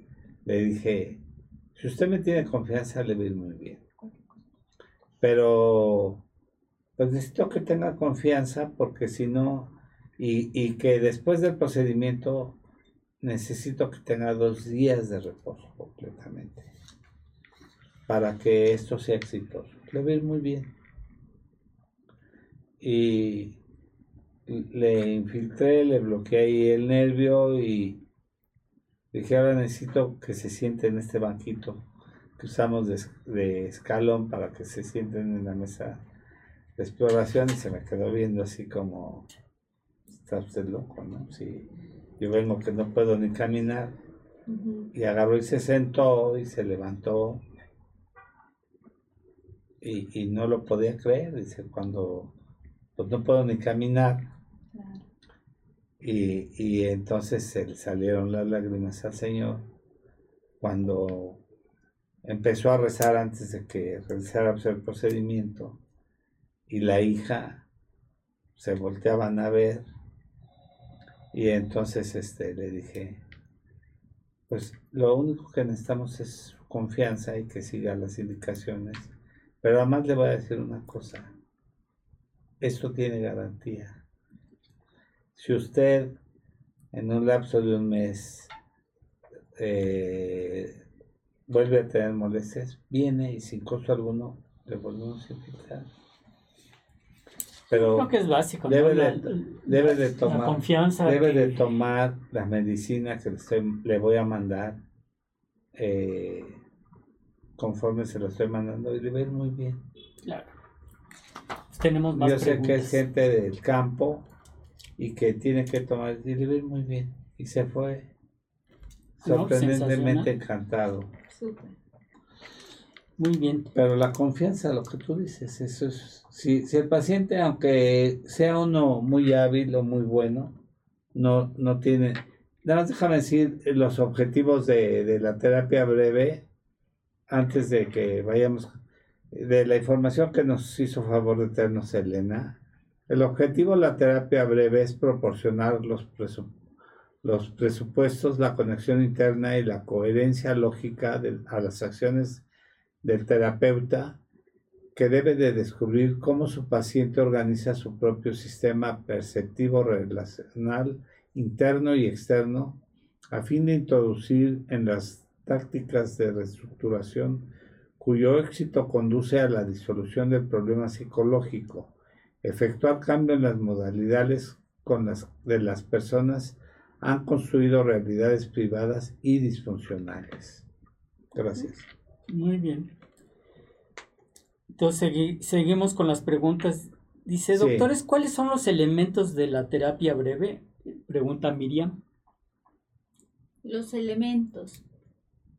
le dije, si usted me tiene confianza le va a ir muy bien. Pero pues necesito que tenga confianza porque si no, y, que después del procedimiento necesito que tenga dos días de reposo completamente para que esto sea exitoso. Le va a ir muy bien y le infiltré, le bloqueé ahí el nervio y dije ahora necesito que se siente en este banquito que usamos de, de escalón para que se sienten en la mesa de exploración y se me quedó viendo así como está usted loco, ¿no? Si yo vengo que no puedo ni caminar. Y agarró y se sentó y se levantó. Y, y no lo podía creer, dice, cuando pues no puedo ni caminar. Y, y entonces se le salieron las lágrimas al Señor. Cuando empezó a rezar antes de que realizara el procedimiento y la hija se volteaban a ver y entonces este le dije pues lo único que necesitamos es confianza y que siga las indicaciones. Pero además le voy a decir una cosa. Esto tiene garantía. Si usted en un lapso de un mes eh, vuelve a tener molestias, viene y sin costo alguno le volvemos a invitar. Pero Creo que es básico. ¿no? debe, La- de, debe de la tomar confianza. debe de que- tomar la medicina que le, estoy- le voy a mandar eh, conforme se lo estoy mandando y le va a ir muy bien. Claro. Tenemos más Yo sé que es gente del campo y que tiene que tomar y le va a ir muy bien. Y se fue No, sorprendentemente encantado. Súper. Muy bien. Pero la confianza, lo que tú dices, eso es. Si, si el paciente, aunque sea uno muy hábil o muy bueno, no, no tiene. Nada más déjame decir los objetivos de, de la terapia breve antes de que vayamos. De la información que nos hizo favor de traernos Elena. El objetivo de la terapia breve es proporcionar los, los presupuestos, la conexión interna y la coherencia lógica de- a las acciones del terapeuta que debe de descubrir cómo su paciente organiza su propio sistema perceptivo relacional interno y externo a fin de introducir en las tácticas de reestructuración cuyo éxito conduce a la disolución del problema psicológico, efectuar cambio en las modalidades con las de las personas han construido realidades privadas y disfuncionales. Gracias. Muy bien. Entonces segui- seguimos con las preguntas. Dice, Sí. doctores, ¿cuáles son los elementos de la terapia breve? Pregunta Miriam. Los elementos.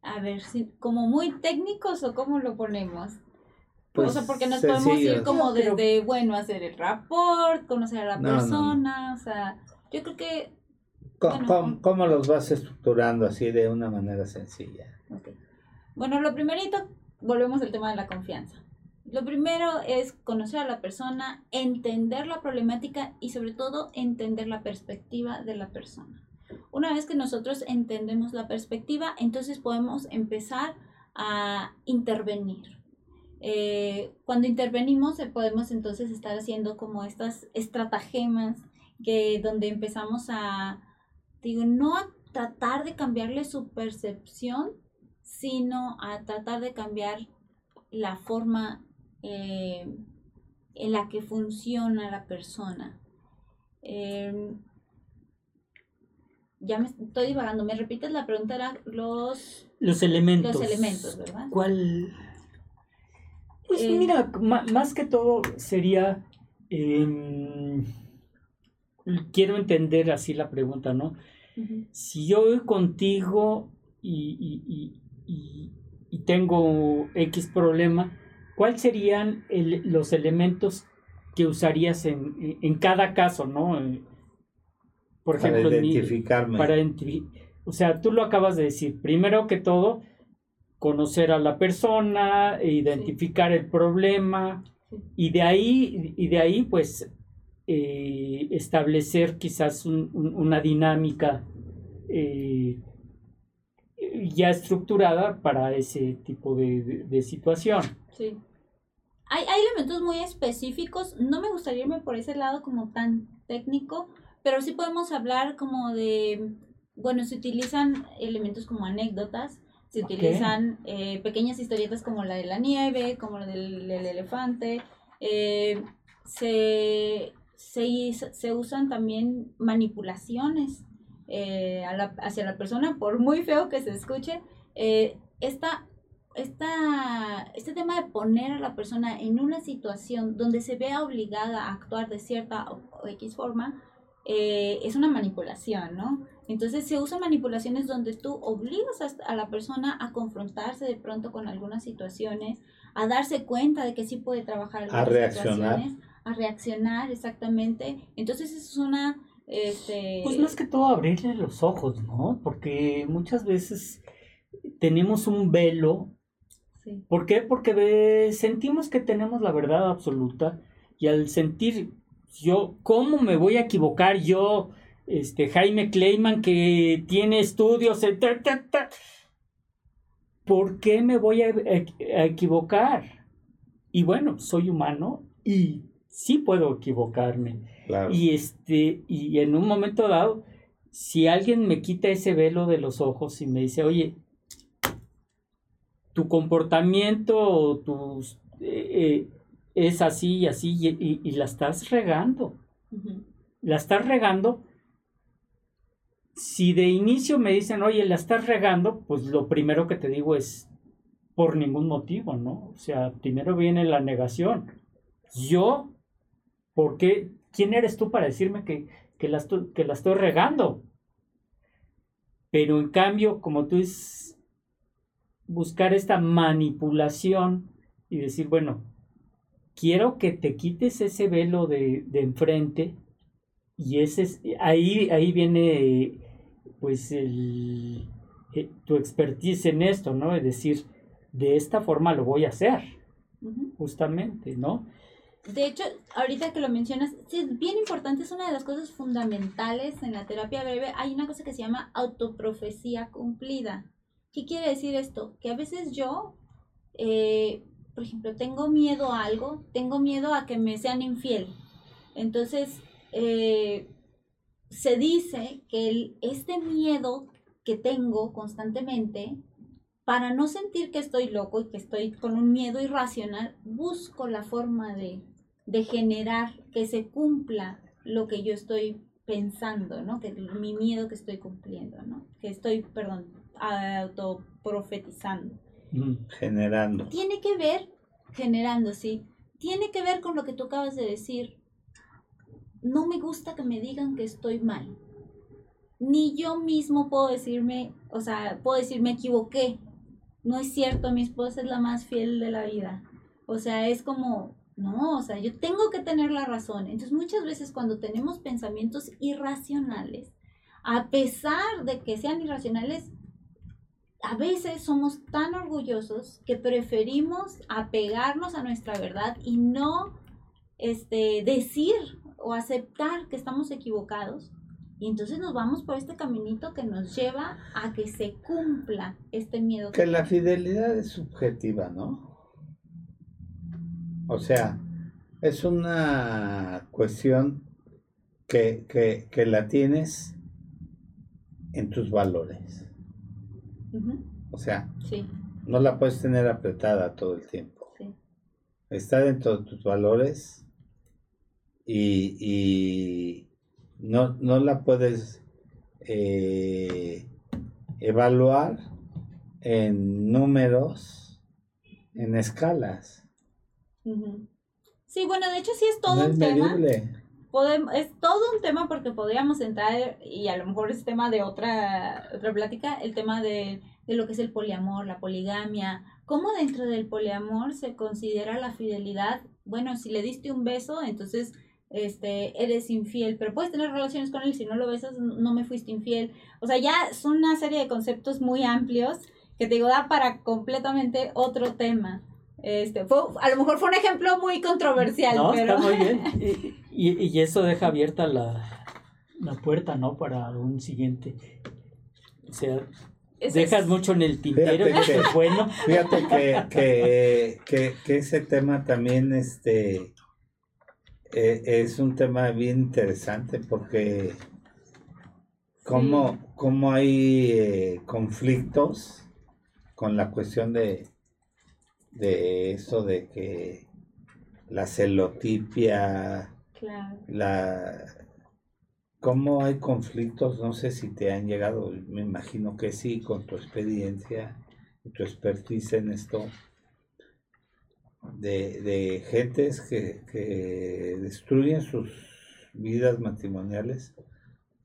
A ver, si, como muy técnicos o cómo lo ponemos. Pues, o sea, porque nos podemos ir como pero- desde, bueno, hacer el rapport, conocer a la No, no, no. persona, o sea, yo creo que Bueno, ¿Cómo, cómo los vas estructurando así de una manera sencilla? Bueno, lo primerito, volvemos al tema de la confianza. Lo primero es conocer a la persona, entender la problemática y sobre todo entender la perspectiva de la persona. Una vez que nosotros entendemos la perspectiva, entonces podemos empezar a intervenir. Eh, cuando intervenimos eh, podemos entonces estar haciendo como estas estratagemas que donde empezamos a, digo, no a tratar de cambiarle su percepción, sino a tratar de cambiar la forma eh, en la que funciona la persona. Eh, ya me estoy divagando, me repites la pregunta, era los, Los elementos. los elementos, ¿verdad? ¿Cuál? Pues Eh. mira, más que todo sería, em, quiero entender así la pregunta, ¿no? Si yo voy contigo y- y- y tengo X problema, ¿cuáles serían el- los elementos que usarías en, en cada caso, ¿no? Eh, Por Para ejemplo, identificarme. para identi- o sea, tú lo acabas de decir. Primero que todo, conocer a la persona, identificar el problema Sí. y de ahí, y de ahí pues, eh, establecer quizás un- un- una dinámica eh, ya estructurada para ese tipo de, de- de situación. Sí. Hay, hay elementos muy específicos. No me gustaría irme por ese lado como tan técnico, pero sí podemos hablar como de, bueno, se utilizan elementos como anécdotas, se utilizan eh, pequeñas historietas como la de la nieve, como la del, del elefante. eh, se, se usan también manipulaciones eh, a la- hacia la persona, por muy feo que se escuche. eh, esta esta, este tema de poner a la persona en una situación donde se vea obligada a actuar de cierta o, o X forma, eh, es una manipulación, ¿no? Entonces se usan manipulaciones donde tú obligas a, a la persona a confrontarse de pronto con algunas situaciones, a darse cuenta de que sí puede trabajar algunas reaccionar. situaciones, a reaccionar exactamente. Entonces es una... Este, Pues más que todo abrirle los ojos, ¿no? Porque muchas veces tenemos un velo sí, ¿Por qué? Porque ve- sentimos que tenemos la verdad absoluta y al sentir yo, ¿cómo me voy a equivocar yo, este Jaime Kleiman que tiene estudios, eh, ta, ta, ta? ¿por qué me voy a, a- a equivocar? Y bueno, soy humano y sí puedo equivocarme. Claro. Y este, y en un momento dado, si alguien me quita ese velo de los ojos y me dice, oye, tu comportamiento o tus eh, es así y así y, y, la estás regando. La estás regando. Si de inicio me dicen, oye, la estás regando, pues lo primero que te digo es por ningún motivo, ¿no? O sea, primero viene la negación. Yo, ¿por qué? ¿Quién eres tú para decirme que, que, la, estoy, que la estoy regando? Pero en cambio, como tú es buscar esta manipulación y decir, bueno, quiero que te quites ese velo de, enfrente y ese ahí, ahí viene pues el, eh, tu expertise en esto, ¿no? Es decir, de esta forma lo voy a hacer, justamente, ¿no? De hecho, ahorita que lo mencionas, es bien importante, es una de las cosas fundamentales en la terapia breve. Hay una cosa que se llama autoprofecía cumplida. ¿Qué quiere decir esto? Que a veces yo, eh, por ejemplo, tengo miedo a algo, tengo miedo a que me sean infiel. Entonces, eh, se dice que este miedo que tengo constantemente para no sentir que estoy loco y que estoy con un miedo irracional, busco la forma de, generar que se cumpla lo que yo estoy pensando, ¿no? Que mi miedo que estoy cumpliendo, ¿no? Que estoy, perdón, autoprofetizando. Generando. Tiene que ver, generando, sí. Tiene que ver con lo que tú acabas de decir. No me gusta que me digan que estoy mal. Ni yo mismo puedo decirme, o sea, puedo decir me equivoqué, no es cierto, mi esposa es la más fiel de la vida. O sea, es como, no, o sea, yo tengo que tener la razón. Entonces muchas veces cuando tenemos pensamientos irracionales, a pesar de que sean irracionales, a veces somos tan orgullosos que preferimos apegarnos a nuestra verdad y no este, decir o aceptar que estamos equivocados y entonces nos vamos por este caminito que nos lleva a que se cumpla este miedo. Que la fidelidad es subjetiva, ¿no? O sea, es una cuestión que, la tienes en tus valores. O sea, no la puedes tener apretada todo el tiempo. Está dentro de tus valores y no, no la puedes eh, evaluar en números, en escalas. Sí, bueno, de hecho sí es todo un tema. Podemos, es todo un tema porque podríamos entrar, y a lo mejor es tema de otra, otra plática, el tema de, de lo que es el poliamor, la poligamia, cómo dentro del poliamor se considera la fidelidad. Bueno, si le diste un beso, entonces este, eres infiel, pero puedes tener relaciones con él, si no lo besas, no me fuiste infiel. O sea, ya es una serie de conceptos muy amplios que te digo, da para completamente otro tema. Este, fue, a lo mejor fue un ejemplo muy controversial. No, está muy bien. Y, y, eso deja abierta la, la, puerta, ¿no? Para un siguiente. O sea, dejas mucho en el tintero, fíjate que, bueno. Fíjate que, que, que, que ese tema también, este eh, es un tema bien interesante porque cómo, cómo hay eh, conflictos con la cuestión de, de eso de que la celotipia, la cómo hay conflictos, no sé si te han llegado, me imagino que sí, con tu experiencia y tu expertise en esto de, de gentes que, que, destruyen sus vidas matrimoniales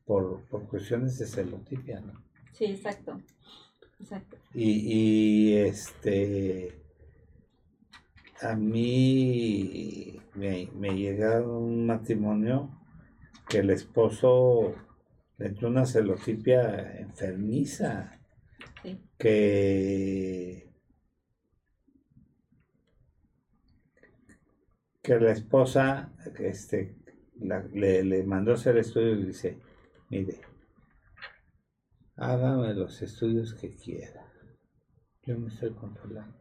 por, por cuestiones de celotipia, ¿no? Sí, exacto. exacto. Y, y este a mí me, me llega un matrimonio que el esposo le entró una celotipia enfermiza, que que la esposa este, le, mandó hacer estudios y dice, mire, hágame los estudios que quiera. Yo me estoy controlando.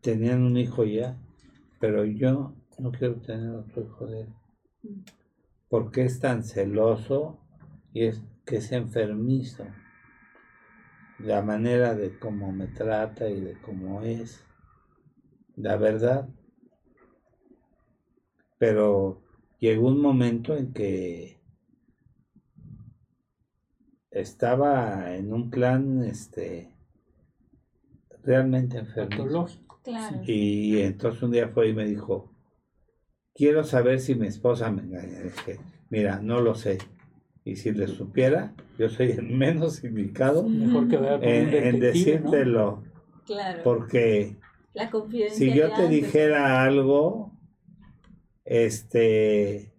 Tenían un hijo ya, pero yo no quiero tener otro hijo de él. Porque es tan celoso y es que es enfermizo. La manera de cómo me trata y de cómo es la verdad. Pero llegó un momento en que estaba en un plan este realmente enfermo. Claro. Y entonces un día fue y me dijo, quiero saber si mi esposa me engaña. Dije, mira, no lo sé. Y si le supiera, yo soy el menos indicado Mejor que en, en ¿no? decírtelo. Claro. Porque la si yo te dijera algo, este,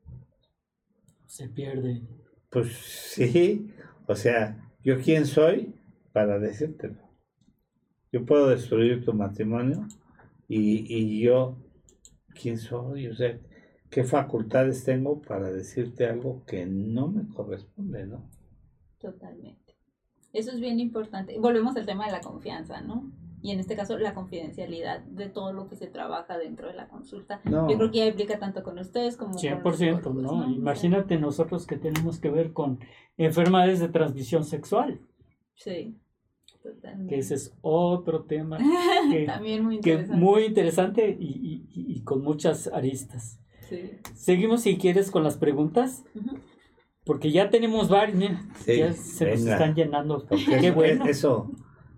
Se pierde. pues sí, o sea, ¿yo quién soy para decírtelo? Yo puedo destruir tu matrimonio y, y yo, ¿quién soy? O sea, ¿qué facultades tengo para decirte algo que no me corresponde, no? Totalmente. Eso es bien importante. Volvemos al tema de la confianza, ¿no? Y en este caso, la confidencialidad de todo lo que se trabaja dentro de la consulta. No. Yo creo que ya implica tanto con ustedes como con 100%, nosotros, ¿no? Imagínate nosotros que tenemos que ver con enfermedades de transmisión sexual, Sí, totalmente. que ese es otro tema que, También muy que interesante. muy interesante y, y- y- y con muchas aristas. Sí. Seguimos si quieres con las preguntas, porque ya tenemos varias, Sí, ya se nos están llenando. Porque Qué eso- bueno. Eso.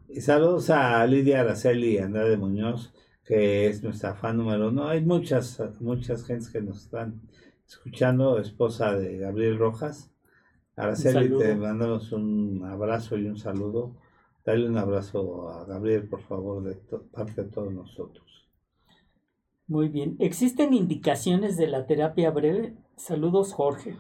Y saludos a Lidia Araceli Andrade Muñoz, que es nuestra fan número uno. Hay muchas, muchas gentes que nos están escuchando, esposa de Gabriel Rojas. Araceli, te mandamos un abrazo y un saludo. Dale un abrazo a Gabriel, por favor, de parte de todos nosotros. Muy bien. ¿Existen indicaciones de la terapia breve? Saludos, Jorge.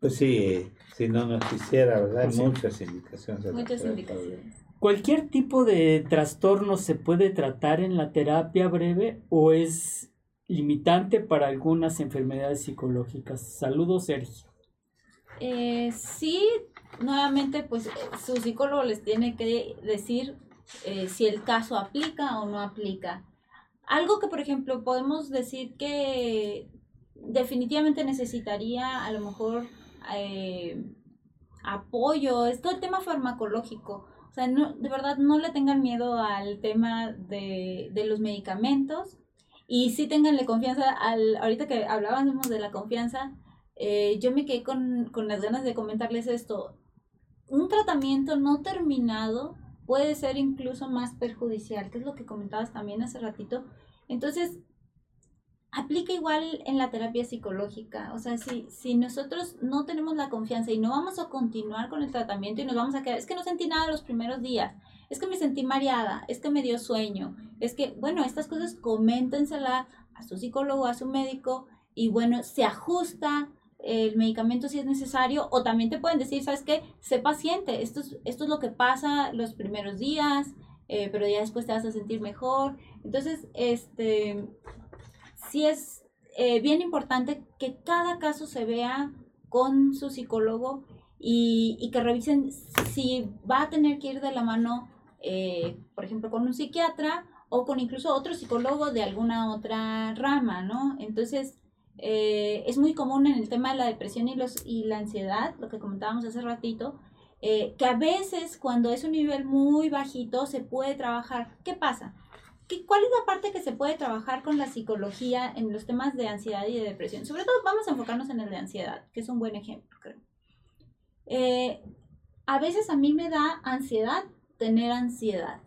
Pues sí, si no nos quisiera, ¿verdad? Hay Pues sí. muchas indicaciones. de la Muchas indicaciones. ¿Cualquier tipo de trastorno se puede tratar en la terapia breve o es limitante para algunas enfermedades psicológicas? Saludos, Sergio. Eh, sí, nuevamente, pues eh, su psicólogo les tiene que decir eh, si el caso aplica o no aplica. Algo que, por ejemplo, podemos decir que definitivamente necesitaría a lo mejor eh, apoyo, es todo el tema farmacológico. O sea, no, de verdad no le tengan miedo al tema de, de los medicamentos y sí tenganle confianza al, ahorita que hablábamos de la confianza, eh, yo me quedé con, con las ganas de comentarles esto. Un tratamiento no terminado puede ser incluso más perjudicial, que es lo que comentabas también hace ratito. Entonces, aplica igual en la terapia psicológica. O sea, si, si nosotros no tenemos la confianza y no vamos a continuar con el tratamiento y nos vamos a quedar, es que no sentí nada los primeros días, es que me sentí mareada, es que me dio sueño, es que, bueno, estas cosas coméntensela a su psicólogo, a su médico y bueno, se ajusta el medicamento si es necesario o también te pueden decir, ¿sabes qué? Sé paciente, esto es, esto es lo que pasa los primeros días, eh, pero ya después te vas a sentir mejor. Entonces, este, sí es eh, bien importante que cada caso se vea con su psicólogo y, y que revisen si va a tener que ir de la mano, eh, por ejemplo, con un psiquiatra o con incluso otro psicólogo de alguna otra rama, ¿no? Entonces, eh, es muy común en el tema de la depresión y, los, y la ansiedad, lo que comentábamos hace ratito, eh, que a veces cuando es un nivel muy bajito se puede trabajar. ¿Qué pasa? ¿Qué, ¿Cuál es la parte que se puede trabajar con la psicología en los temas de ansiedad y de depresión? Sobre todo vamos a enfocarnos en el de ansiedad, que es un buen ejemplo, creo. Eh, a veces a mí me da ansiedad tener ansiedad.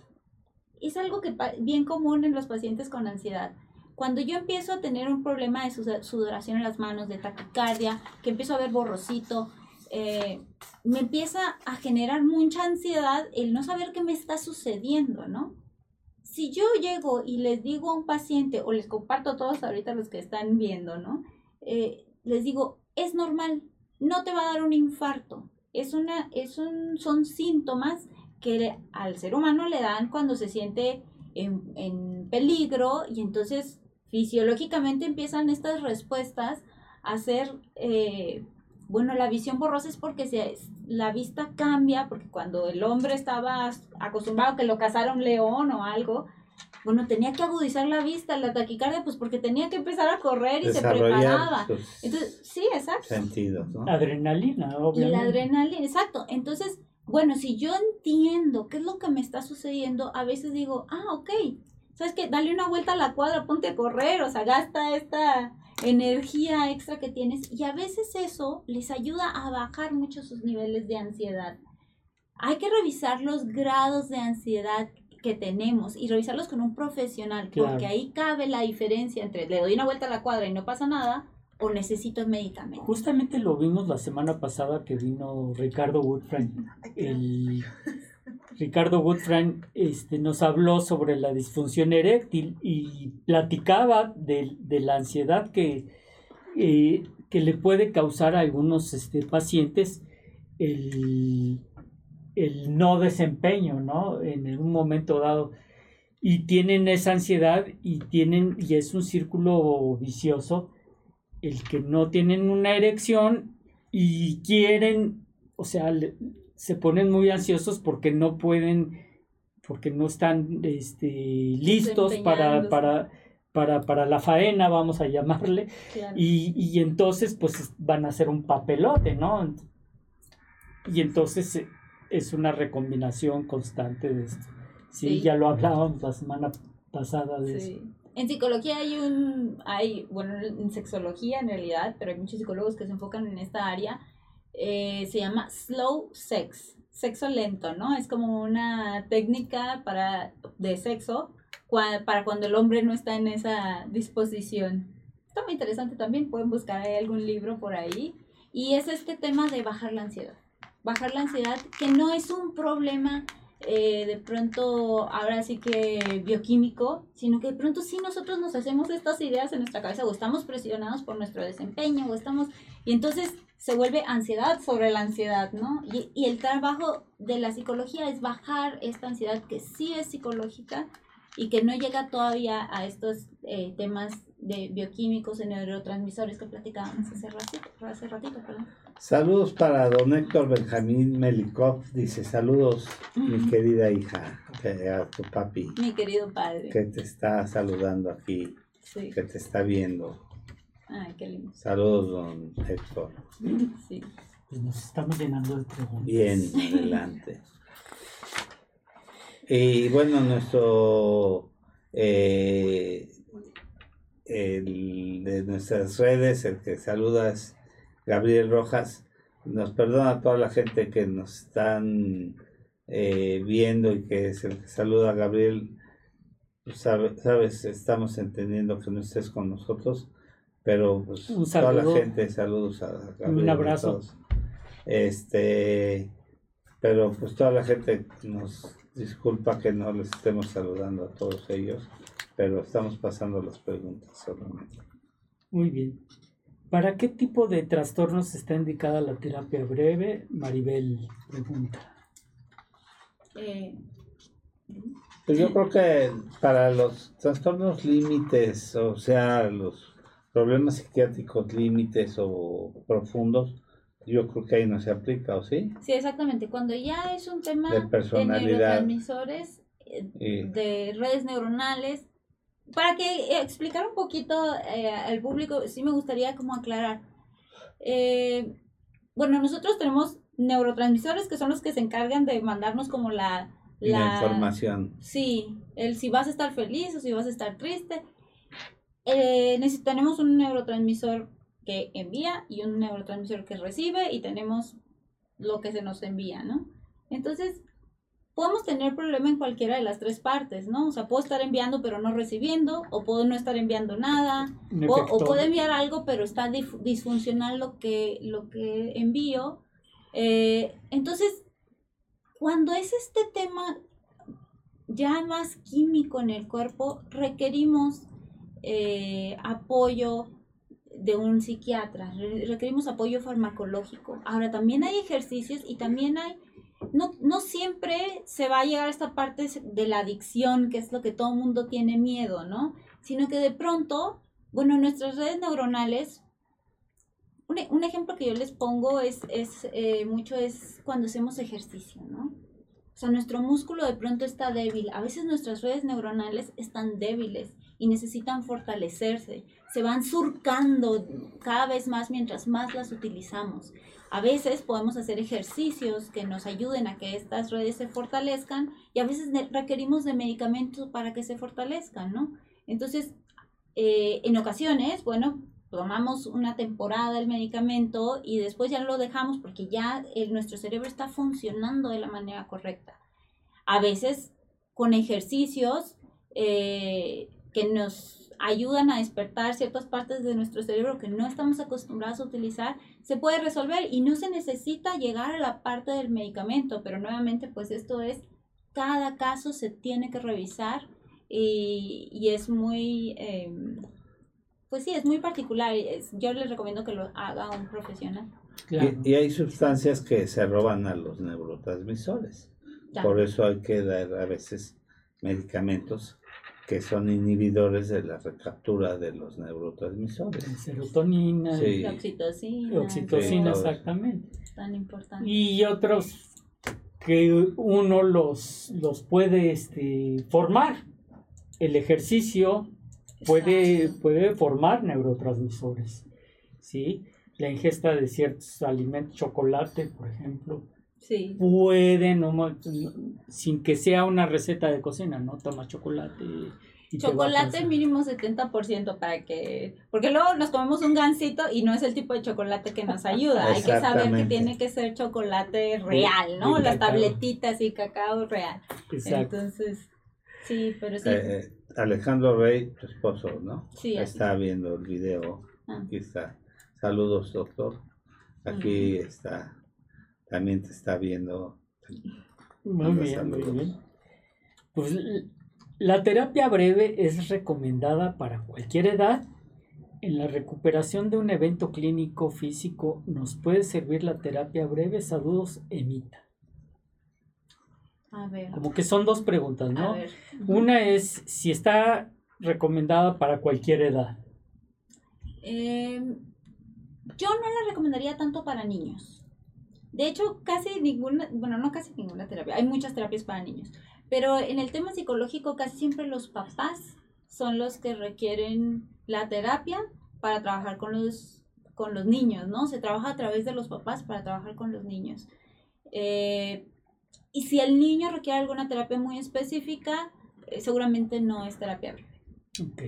Es algo que bien común en los pacientes con ansiedad. Cuando yo empiezo a tener un problema de sudoración en las manos, de taquicardia, que empiezo a ver borrosito, eh, me empieza a generar mucha ansiedad el no saber qué me está sucediendo, ¿no? Si yo llego y les digo a un paciente, o les comparto a todos ahorita los que están viendo, ¿no? Eh, les digo, es normal, no te va a dar un infarto. Es una, es un, son síntomas que al ser humano le dan cuando se siente en, en peligro y entonces fisiológicamente empiezan estas respuestas a ser, eh, bueno, la visión borrosa es porque se, la vista cambia, porque cuando el hombre estaba acostumbrado a que lo cazara un león o algo, bueno, tenía que agudizar la vista, la taquicardia, pues porque tenía que empezar a correr y se preparaba. Sus Entonces, sí, exacto. sentidos, ¿no? Adrenalina, Y la obviamente. adrenalina, exacto. Entonces, bueno, si yo entiendo qué es lo que me está sucediendo, a veces digo, ah, ok, ¿sabes qué? Dale una vuelta a la cuadra, ponte a correr, o sea, gasta esta energía extra que tienes y a veces eso les ayuda a bajar mucho sus niveles de ansiedad. Hay que revisar los grados de ansiedad que tenemos y revisarlos con un profesional, porque ahí cabe la diferencia entre le doy una vuelta a la cuadra y no pasa nada o necesito medicamento. Justamente lo vimos la semana pasada que vino Ricardo Woodfriend. El Ricardo Woodfriend este, nos habló sobre la disfunción eréctil y platicaba de, la ansiedad que, eh, que le puede causar a algunos este, pacientes el, el no desempeño, ¿no? En un momento dado. Y tienen esa ansiedad y tienen, y es un círculo vicioso, el que no tienen una erección y quieren, o sea, se ponen muy ansiosos porque no pueden, porque no están este, listos para, para, para, para, la faena, vamos a llamarle, y, y, entonces pues van a hacer un papelote, ¿no? Y entonces eh, es una recombinación constante de esto. Sí, ya lo hablábamos la semana pasada de eso. En psicología hay un, hay, bueno, en sexología en realidad, pero hay muchos psicólogos que se enfocan en esta área, eh, se llama slow sex, sexo lento, ¿no? Es como una técnica para, de sexo para cuando el hombre no está en esa disposición. Está muy interesante también, pueden buscar algún libro por ahí. Y es este tema de bajar la ansiedad. Bajar la ansiedad, que no es un problema eh, de pronto ahora sí que bioquímico, sino que de pronto sí nosotros nos hacemos estas ideas en nuestra cabeza o estamos presionados por nuestro desempeño o estamos... Y entonces se vuelve ansiedad sobre la ansiedad, ¿no? Y, y el trabajo de la psicología es bajar esta ansiedad que sí es psicológica y que no llega todavía a estos eh, temas de bioquímicos, de neurotransmisores que platicábamos hace ratito, hace ratito perdón. Saludos para don Héctor Benjamín Melikov. Dice, saludos, mi querida hija, a tu papi. Mi querido padre. Que te está saludando aquí. Sí. Que te está viendo. Ay, qué lindo. Saludos, don Héctor. Sí. Pues nos estamos llenando de preguntas. Bien, adelante. y bueno, nuestro... Eh, el de nuestras redes, el que saludas Gabriel Rojas. Nos perdona a toda la gente que nos están eh, viendo y que es el que saluda a Gabriel. Pues, sabes, estamos entendiendo que no estés con nosotros, pero pues, toda la gente, saludos a. Un abrazo. Este, pero pues toda la gente nos disculpa que no les estemos saludando a todos ellos, pero estamos pasando las preguntas solamente. Muy bien. ¿Para qué tipo de trastornos está indicada la terapia breve? Maribel pregunta. Eh, pues yo creo que para los trastornos límites, o sea, los problemas psiquiátricos límites o profundos, yo creo que ahí no se aplica, ¿o sí? Sí, exactamente. Cuando ya es un tema de, personalidad, de neurotransmisores, eh, de redes neuronales, para que eh, explicar un poquito eh, al público, sí me gustaría como aclarar. Eh, bueno, nosotros tenemos neurotransmisores que son los que se encargan de mandarnos como la, la, información. Sí, el si vas a estar feliz o si vas a estar triste. Eh, tenemos un neurotransmisor que envía y un neurotransmisor que recibe y tenemos lo que se nos envía, ¿no? Entonces, podemos tener problema en cualquiera de las tres partes, ¿no? O sea, puedo estar enviando pero no recibiendo, o puedo no estar enviando nada, o, puedo enviar algo pero está disfuncional lo que, lo que envío. Eh, entonces, cuando es este tema ya más químico en el cuerpo, requerimos eh, apoyo de un psiquiatra, requerimos apoyo farmacológico. Ahora, también hay ejercicios y también hay no, no siempre se va a llegar a esta parte de la adicción, que es lo que todo el mundo tiene miedo, ¿no? Sino que de pronto, bueno, nuestras redes neuronales, un, ejemplo que yo les pongo es, es eh, mucho es cuando hacemos ejercicio, ¿no? O sea, nuestro músculo de pronto está débil. A veces nuestras redes neuronales están débiles y necesitan fortalecerse. Se van surcando cada vez más mientras más las utilizamos. A veces podemos hacer ejercicios que nos ayuden a que estas redes se fortalezcan y a veces requerimos de medicamentos para que se fortalezcan, ¿no? Entonces, eh, en ocasiones, bueno, tomamos una temporada el medicamento y después ya lo dejamos porque ya nuestro cerebro está funcionando de la manera correcta. A veces con ejercicios eh, que nos ayudan a despertar ciertas partes de nuestro cerebro que no estamos acostumbrados a utilizar, se puede resolver y no se necesita llegar a la parte del medicamento, pero nuevamente pues esto es, cada caso se tiene que revisar y, es muy... Em, pues sí, es muy particular. yo les recomiendo que lo haga un profesional. Y, hay sustancias que se roban a los neurotransmisores. Por eso hay que dar a veces medicamentos que son inhibidores de la recaptura de los neurotransmisores. Serotonina, sí. oxitocina. Oxitocina, exactamente. Tan importante. Y otros que uno los, los puede este, formar. El ejercicio, puede, puede formar neurotransmisores, ¿sí? La ingesta de ciertos alimentos, chocolate, por ejemplo, sí. puede, no, sin que sea una receta de cocina, ¿no? Toma chocolate. chocolate mínimo 70% para que, porque luego nos comemos un gansito y no es el tipo de chocolate que nos ayuda, hay que saber que tiene que ser chocolate real, ¿no? Las tabletitas y cacao real. Exacto. Entonces, sí, pero sí. Eh, eh, Alejandro Rey, tu esposo, ¿no? Sí. Está viendo el video. Ah. Aquí está. Saludos, doctor. Aquí está. También te está viendo. Muy bien, muy bien. Pues la terapia breve es recomendada para cualquier edad. En la recuperación de un evento clínico físico nos puede servir la terapia breve. Saludos, Emita. Como que son dos preguntas, ¿no? Una es si está recomendada para cualquier edad. Em, yo no la recomendaría tanto para niños. De hecho, casi ninguna, bueno, no casi ninguna terapia, hay muchas terapias para niños, pero en el tema psicológico casi siempre los papás son los que requieren la terapia para trabajar con los, con los niños, ¿no? Se trabaja a través de los papás para trabajar con los niños. Eh, y si el niño requiere alguna terapia muy específica, eh, seguramente no es terapia breve. Ok.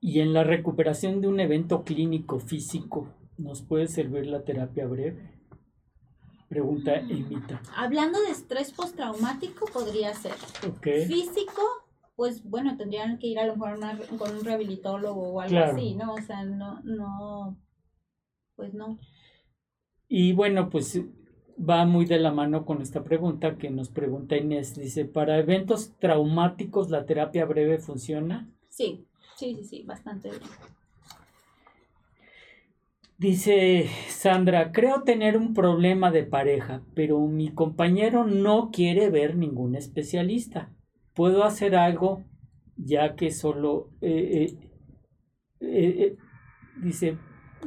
¿Y en la recuperación de un evento clínico físico, nos puede servir la terapia breve? Pregunta mm. Emita. Hablando de estrés postraumático, podría ser. Okay. Físico, pues bueno, tendrían que ir a lo mejor con un rehabilitólogo o algo así, ¿no? O sea, no, no, pues no. Y bueno, pues va muy de la mano con esta pregunta que nos pregunta Inés. Dice, ¿para eventos traumáticos la terapia breve funciona? Sí, sí, sí, sí, bastante bien. Dice Sandra, creo tener un problema de pareja, pero mi compañero no quiere ver ningún especialista. ¿Puedo hacer algo ya que solo... Eh, eh, eh, dice,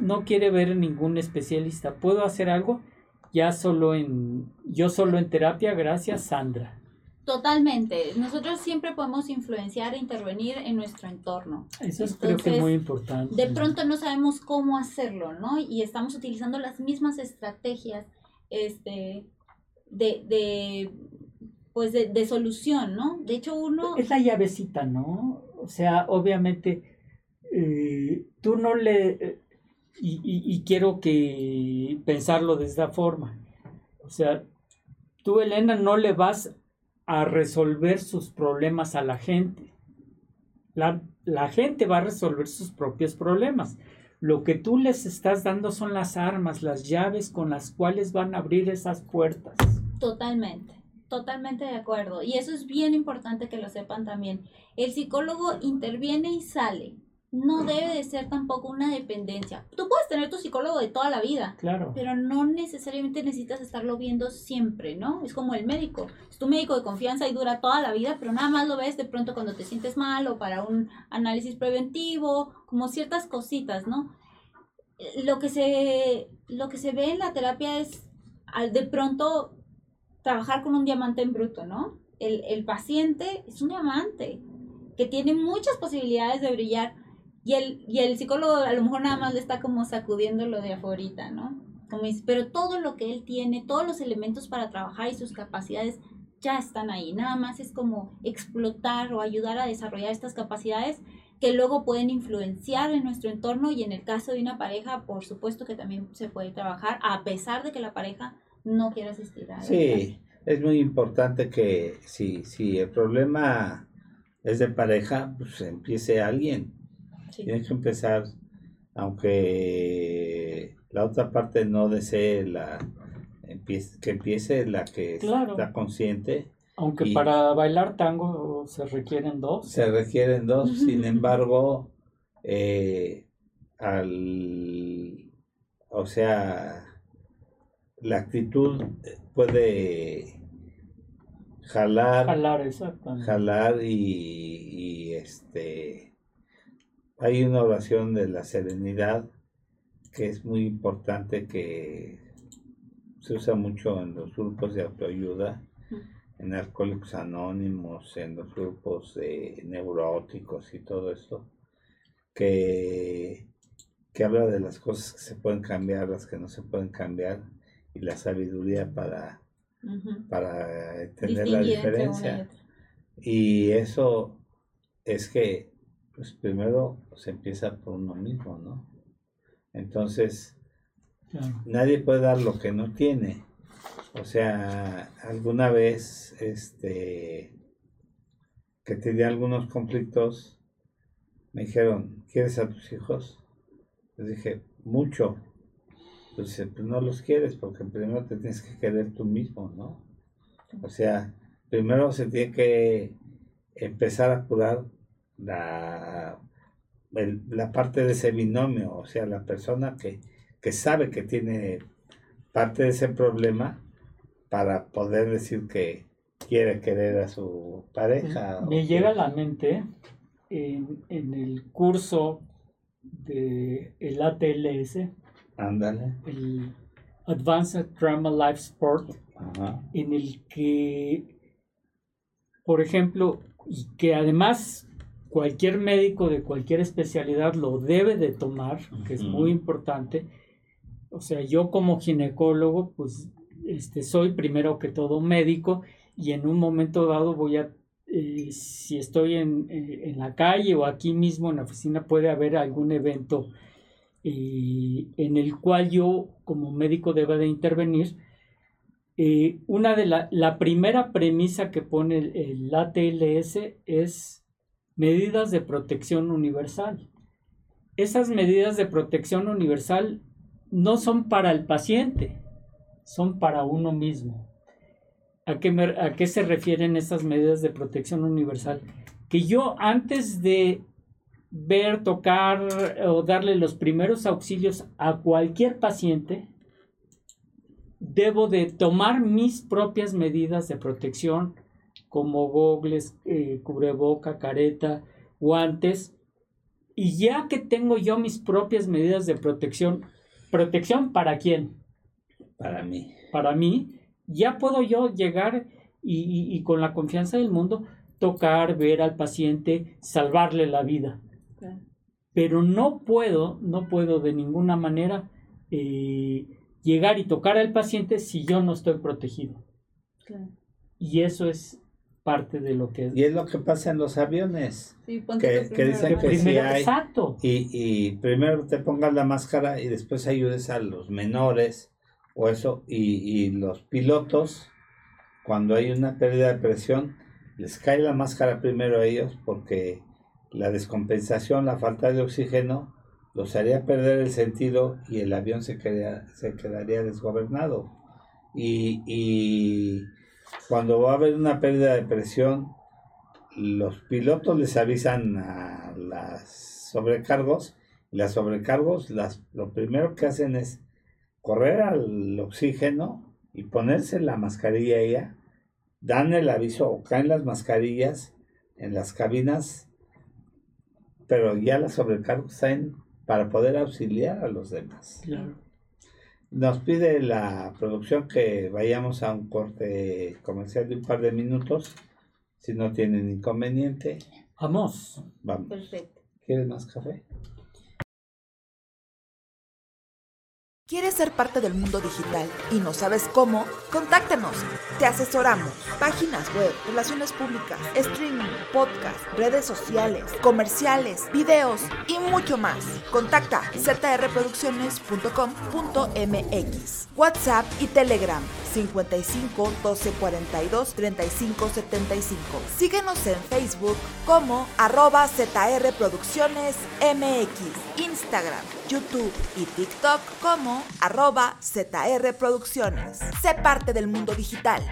no quiere ver ningún especialista. ¿Puedo hacer algo? ya solo en, yo solo en terapia, gracias Sandra. Totalmente. Nosotros siempre podemos influenciar e intervenir en nuestro entorno. Eso es creo que muy importante. De pronto no sabemos cómo hacerlo, ¿no? Y estamos utilizando las mismas estrategias este, de, de pues de, de, solución, ¿no? De hecho, uno... Es la llavecita, ¿no? O sea, obviamente, eh, tú no le y, quiero que pensarlo de esta forma. O sea, tú, Elena, no le vas a resolver sus problemas a la gente. La, la, gente va a resolver sus propios problemas. Lo que tú les estás dando son las armas, las llaves con las cuales van a abrir esas puertas. Totalmente, totalmente de acuerdo. Y eso es bien importante que lo sepan también. El psicólogo interviene y sale no debe de ser tampoco una dependencia. Tú puedes tener tu psicólogo de toda la vida, claro. pero no necesariamente necesitas estarlo viendo siempre, ¿no? Es como el médico. Es tu médico de confianza y dura toda la vida, pero nada más lo ves de pronto cuando te sientes mal o para un análisis preventivo, como ciertas cositas, ¿no? Lo que se, lo que se ve en la terapia es al de pronto trabajar con un diamante en bruto, ¿no? El, el paciente es un diamante que tiene muchas posibilidades de brillar y el, y el psicólogo a lo mejor nada más le está como sacudiendo lo de afuera, ¿no? Como dice, pero todo lo que él tiene, todos los elementos para trabajar y sus capacidades ya están ahí. Nada más es como explotar o ayudar a desarrollar estas capacidades que luego pueden influenciar en nuestro entorno y en el caso de una pareja, por supuesto que también se puede trabajar a pesar de que la pareja no quiera asistir a Sí, es muy importante que si, si el problema es de pareja, pues empiece alguien. Tiene que empezar, aunque la otra parte no desee la que empiece la que está consciente. Aunque para bailar tango se requieren dos. Se requieren dos, sin embargo, eh, al, o sea, la actitud puede jalar, jalar, jalar y, y este, hay una oración de la serenidad que es muy importante que se usa mucho en los grupos de autoayuda, en alcohólicos anónimos, en los grupos de neuróticos y todo esto, que, que habla de las cosas que se pueden cambiar, las que no se pueden cambiar, y la sabiduría para, para entender la diferencia. Y eso es que, pues primero se empieza por uno mismo, ¿no? Entonces, Nadie puede dar lo que no tiene. O sea, alguna vez, este, que tenía algunos conflictos, me dijeron, ¿quieres a tus hijos? Les dije, mucho. Pues, pues no los quieres porque primero te tienes que querer tú mismo, ¿no? O sea, primero se tiene que empezar a curar la, la parte de ese binomio, o sea, la persona que que sabe que tiene parte de ese problema para poder decir que quiere querer a su pareja. Me llega a la mente en, el curso de el ATLS, Ándale. el Advanced Drama Life Sport, en el que, por ejemplo, y que además cualquier médico de cualquier especialidad lo debe de tomar, que es muy importante, o sea, yo como ginecólogo, pues este, soy primero que todo médico y en un momento dado voy a, eh, si estoy en, eh, en, la calle o aquí mismo en la oficina, puede haber algún evento eh, en el cual yo como médico deba de intervenir. una de la, la, primera premisa que pone el, el ATLS es medidas de protección universal. Esas medidas de protección universal no son para el paciente, son para uno mismo. ¿A qué, ¿A qué se refieren estas medidas de protección universal? Que yo antes de ver, tocar o darle los primeros auxilios a cualquier paciente, debo de tomar mis propias medidas de protección, como gogles, eh, cubreboca, careta, guantes, y ya que tengo yo mis propias medidas de protección, ¿Protección para quién? Para mí. Para mí. Ya puedo yo llegar y, con la confianza del mundo tocar, ver al paciente, salvarle la vida. Pero no puedo, no puedo de ninguna manera eh, llegar y tocar al paciente si yo no estoy protegido. Y eso es parte de lo que Y es lo que pasa en los aviones. que, dicen que si hay. Exacto. Y, y, primero te pongas la máscara y después ayudes a los menores o eso. Y, y los pilotos, cuando hay una pérdida de presión, les cae la máscara primero a ellos porque la descompensación, la falta de oxígeno, los haría perder el sentido y el avión se, quedaría, se quedaría desgobernado. Y, y cuando va a haber una pérdida de presión, los pilotos les avisan a las sobrecargos y las sobrecargos las, lo primero que hacen es correr al oxígeno y ponerse la mascarilla ella, dan el aviso o caen las mascarillas en las cabinas, pero ya las sobrecargos están para poder auxiliar a los demás. Nos pide la producción que vayamos a un corte comercial de un par de minutos, si no tienen inconveniente. Vamos. Vamos. Perfecto. ¿Quieres más café? ¿Quieres ser parte del mundo digital y no sabes cómo? Contáctanos, te asesoramos. Páginas web, relaciones públicas, streaming, podcast, redes sociales, comerciales, videos y mucho más. Contacta zrproducciones.com.mx, WhatsApp y Telegram 55 12 42 35 75. Síguenos en Facebook como arroba ZR Producciones MX, Instagram, YouTube y TikTok como arroba ZR Producciones. Sé parte del mundo digital.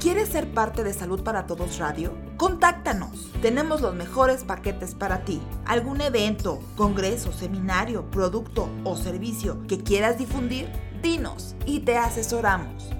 ¿Quieres ser parte de Salud para Todos Radio? Contáctanos. Tenemos los mejores paquetes para ti. ¿Algún evento, congreso, seminario, producto o servicio que quieras difundir? Dinos y te asesoramos.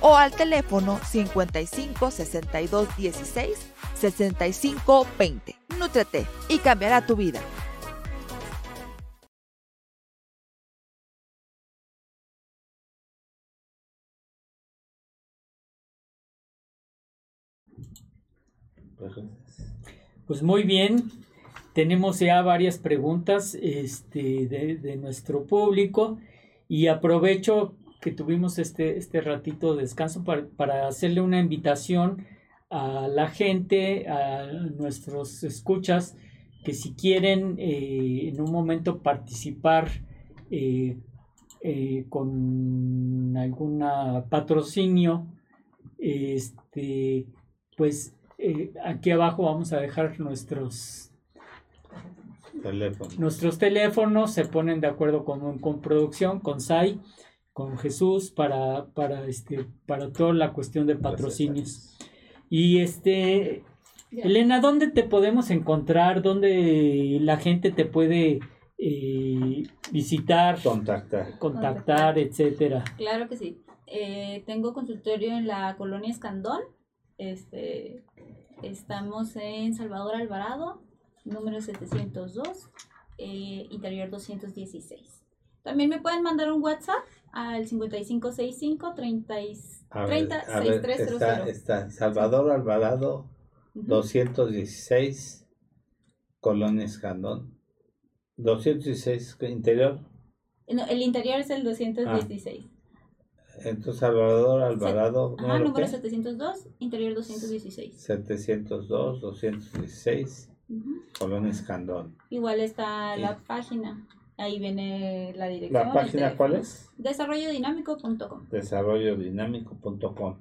o al teléfono 55 62 16 65 20. Nútrete y cambiará tu vida. Pues muy bien, tenemos ya varias preguntas este, de, de nuestro público y aprovecho que tuvimos este, este ratito de descanso para, hacerle una invitación a la gente, a nuestros escuchas, que si quieren eh, en un momento participar eh, eh, con algún patrocinio, este, pues aquí abajo vamos a dejar nuestros teléfonos. Nuestros teléfonos se ponen de acuerdo con, con producción, con SAI con Jesús para, para, este, para toda la cuestión de patrocinios. Y este, Elena, ¿dónde te podemos encontrar? ¿Dónde la gente te puede eh, visitar? Contactar. Contactar, etcétera. Claro que sí. Eh, tengo consultorio en la colonia Escandón. Este, estamos en Salvador Alvarado, número 702, eh, interior 216. También me pueden mandar un WhatsApp al 5565 30, 30 está, está, Salvador Alvarado 216 Colonia Escandón 216 interior. El interior es el 216 ah. entonces Salvador Alvarado Ajá, número 702 interior 216 702 216 Colonia Escandón igual está la página Ahí viene la dirección. ¿La página cuál es? Desarrollodinámico.com. Desarrollodinámico.com.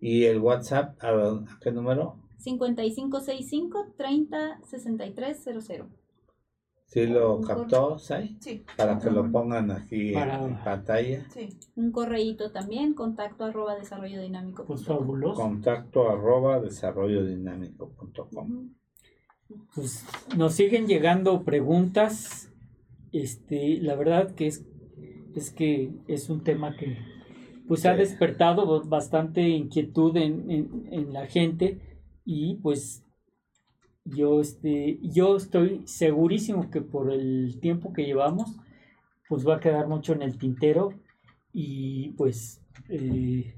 ¿Y el WhatsApp a, qué número? 5565 30 ¿Sí lo captó, Sai? Sí. Para que lo pongan aquí en pantalla. Sí. Un correíto también, contacto arroba desarrollodinámico. Pues fabuloso. Contacto arroba desarrollodinámico.com. Pues nos siguen llegando preguntas este, la verdad que es, es que es un tema que pues ha despertado bastante inquietud en, en- en la gente y pues yo este yo estoy segurísimo que por el tiempo que llevamos pues va a quedar mucho en el tintero y pues eh,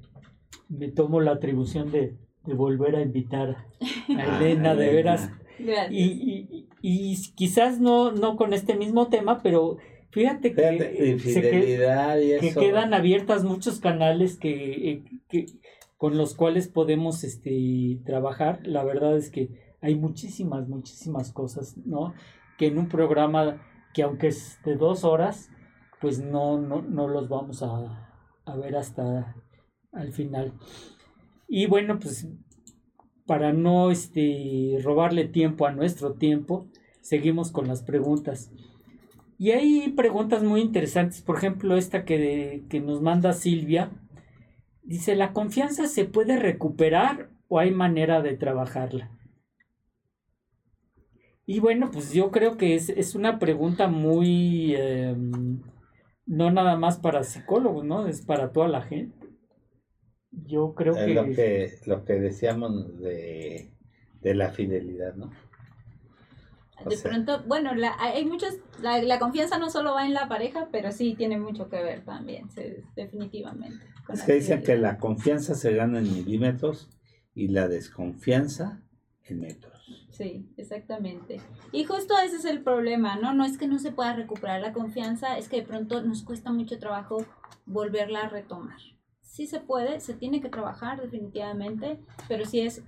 me tomo la atribución de, de volver a invitar a Elena de Elena. veras Gracias. y, y- y quizás no, no con este mismo tema, pero fíjate que, Fíjate, se que- y que eso. quedan abiertas muchos canales que, eh, que- con los cuales podemos este, trabajar. La verdad es que hay muchísimas, muchísimas cosas, ¿no? Que en un programa que aunque es de dos horas, pues no, no, no los vamos a, a ver hasta al final. Y bueno, pues para no este, robarle tiempo a nuestro tiempo, seguimos con las preguntas. Y hay preguntas muy interesantes, por ejemplo, esta que, que nos manda Silvia. Dice, ¿la confianza se puede recuperar o hay manera de trabajarla? Y bueno, pues yo creo que es, es una pregunta muy, eh, no nada más para psicólogos, ¿no? Es para toda la gente. Yo creo Es que... lo que, lo que decíamos de, de la fidelidad, ¿no? De sea- pronto, bueno, la, hay muchos, la, la confianza no solo va en la pareja, pero sí tiene mucho que ver también, definitivamente. Es que dicen que la confianza se gana en milímetros y la desconfianza en metros. Sí, exactamente. Y justo ese es el problema, ¿no? No es que no se pueda recuperar la confianza, es que de pronto nos cuesta mucho trabajo volverla a retomar. Sí se puede, se tiene que trabajar definitivamente, pero sí es,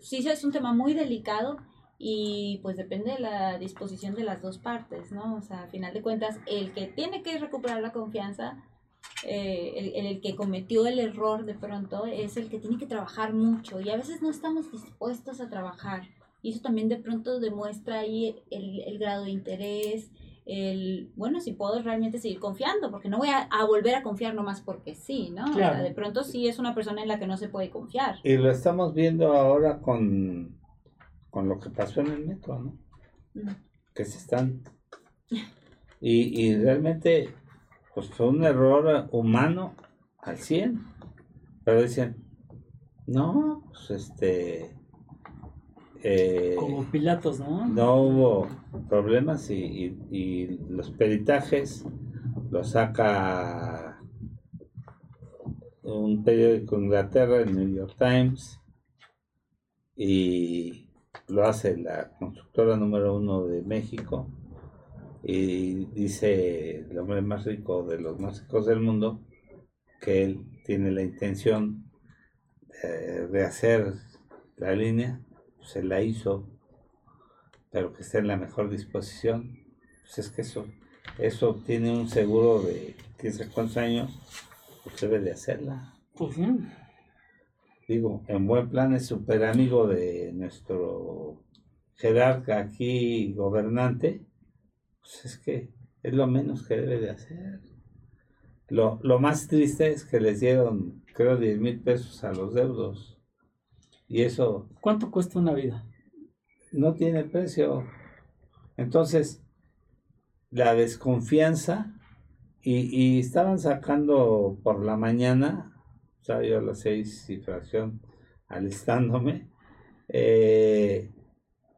sí es un tema muy delicado y pues depende de la disposición de las dos partes, ¿no? O sea, a final de cuentas, el que tiene que recuperar la confianza, eh, el, el- que cometió el error de pronto, es el que tiene que trabajar mucho y a veces no estamos dispuestos a trabajar. Y eso también de pronto demuestra ahí el, el grado de interés, el, bueno, si puedo realmente seguir confiando, porque no voy a, a volver a confiar nomás porque sí, ¿no? O sea, Claro. de pronto sí es una persona en la que no se puede confiar. Y lo estamos viendo ahora con, con lo que pasó en el metro, ¿no? Mm. Que se están... Y, y realmente, pues fue un error humano al 100. Pero dicen, no, pues este... eh, Como Pilatos, ¿no? no hubo problemas y, y- y los peritajes los saca un periódico de Inglaterra, el New York Times, y lo hace la constructora número uno de México, y dice el hombre más rico de los más ricos del mundo que él tiene la intención de, de hacer la línea, se la hizo, pero que esté en la mejor disposición. Pues es que eso, eso tiene un seguro de quién sabe cuántos años, pues debe de hacerla. Pues. Digo, en buen plan es súper amigo de nuestro jerarca aquí, gobernante, pues es que es lo menos que debe de hacer. Lo, lo más triste es que les dieron, creo, 10 mil pesos a los deudos. Y eso ¿Cuánto cuesta una vida? no tiene precio. Entonces, la desconfianza, y, y estaban sacando por la mañana, sea, yo a las seis y fracción alistándome, eh,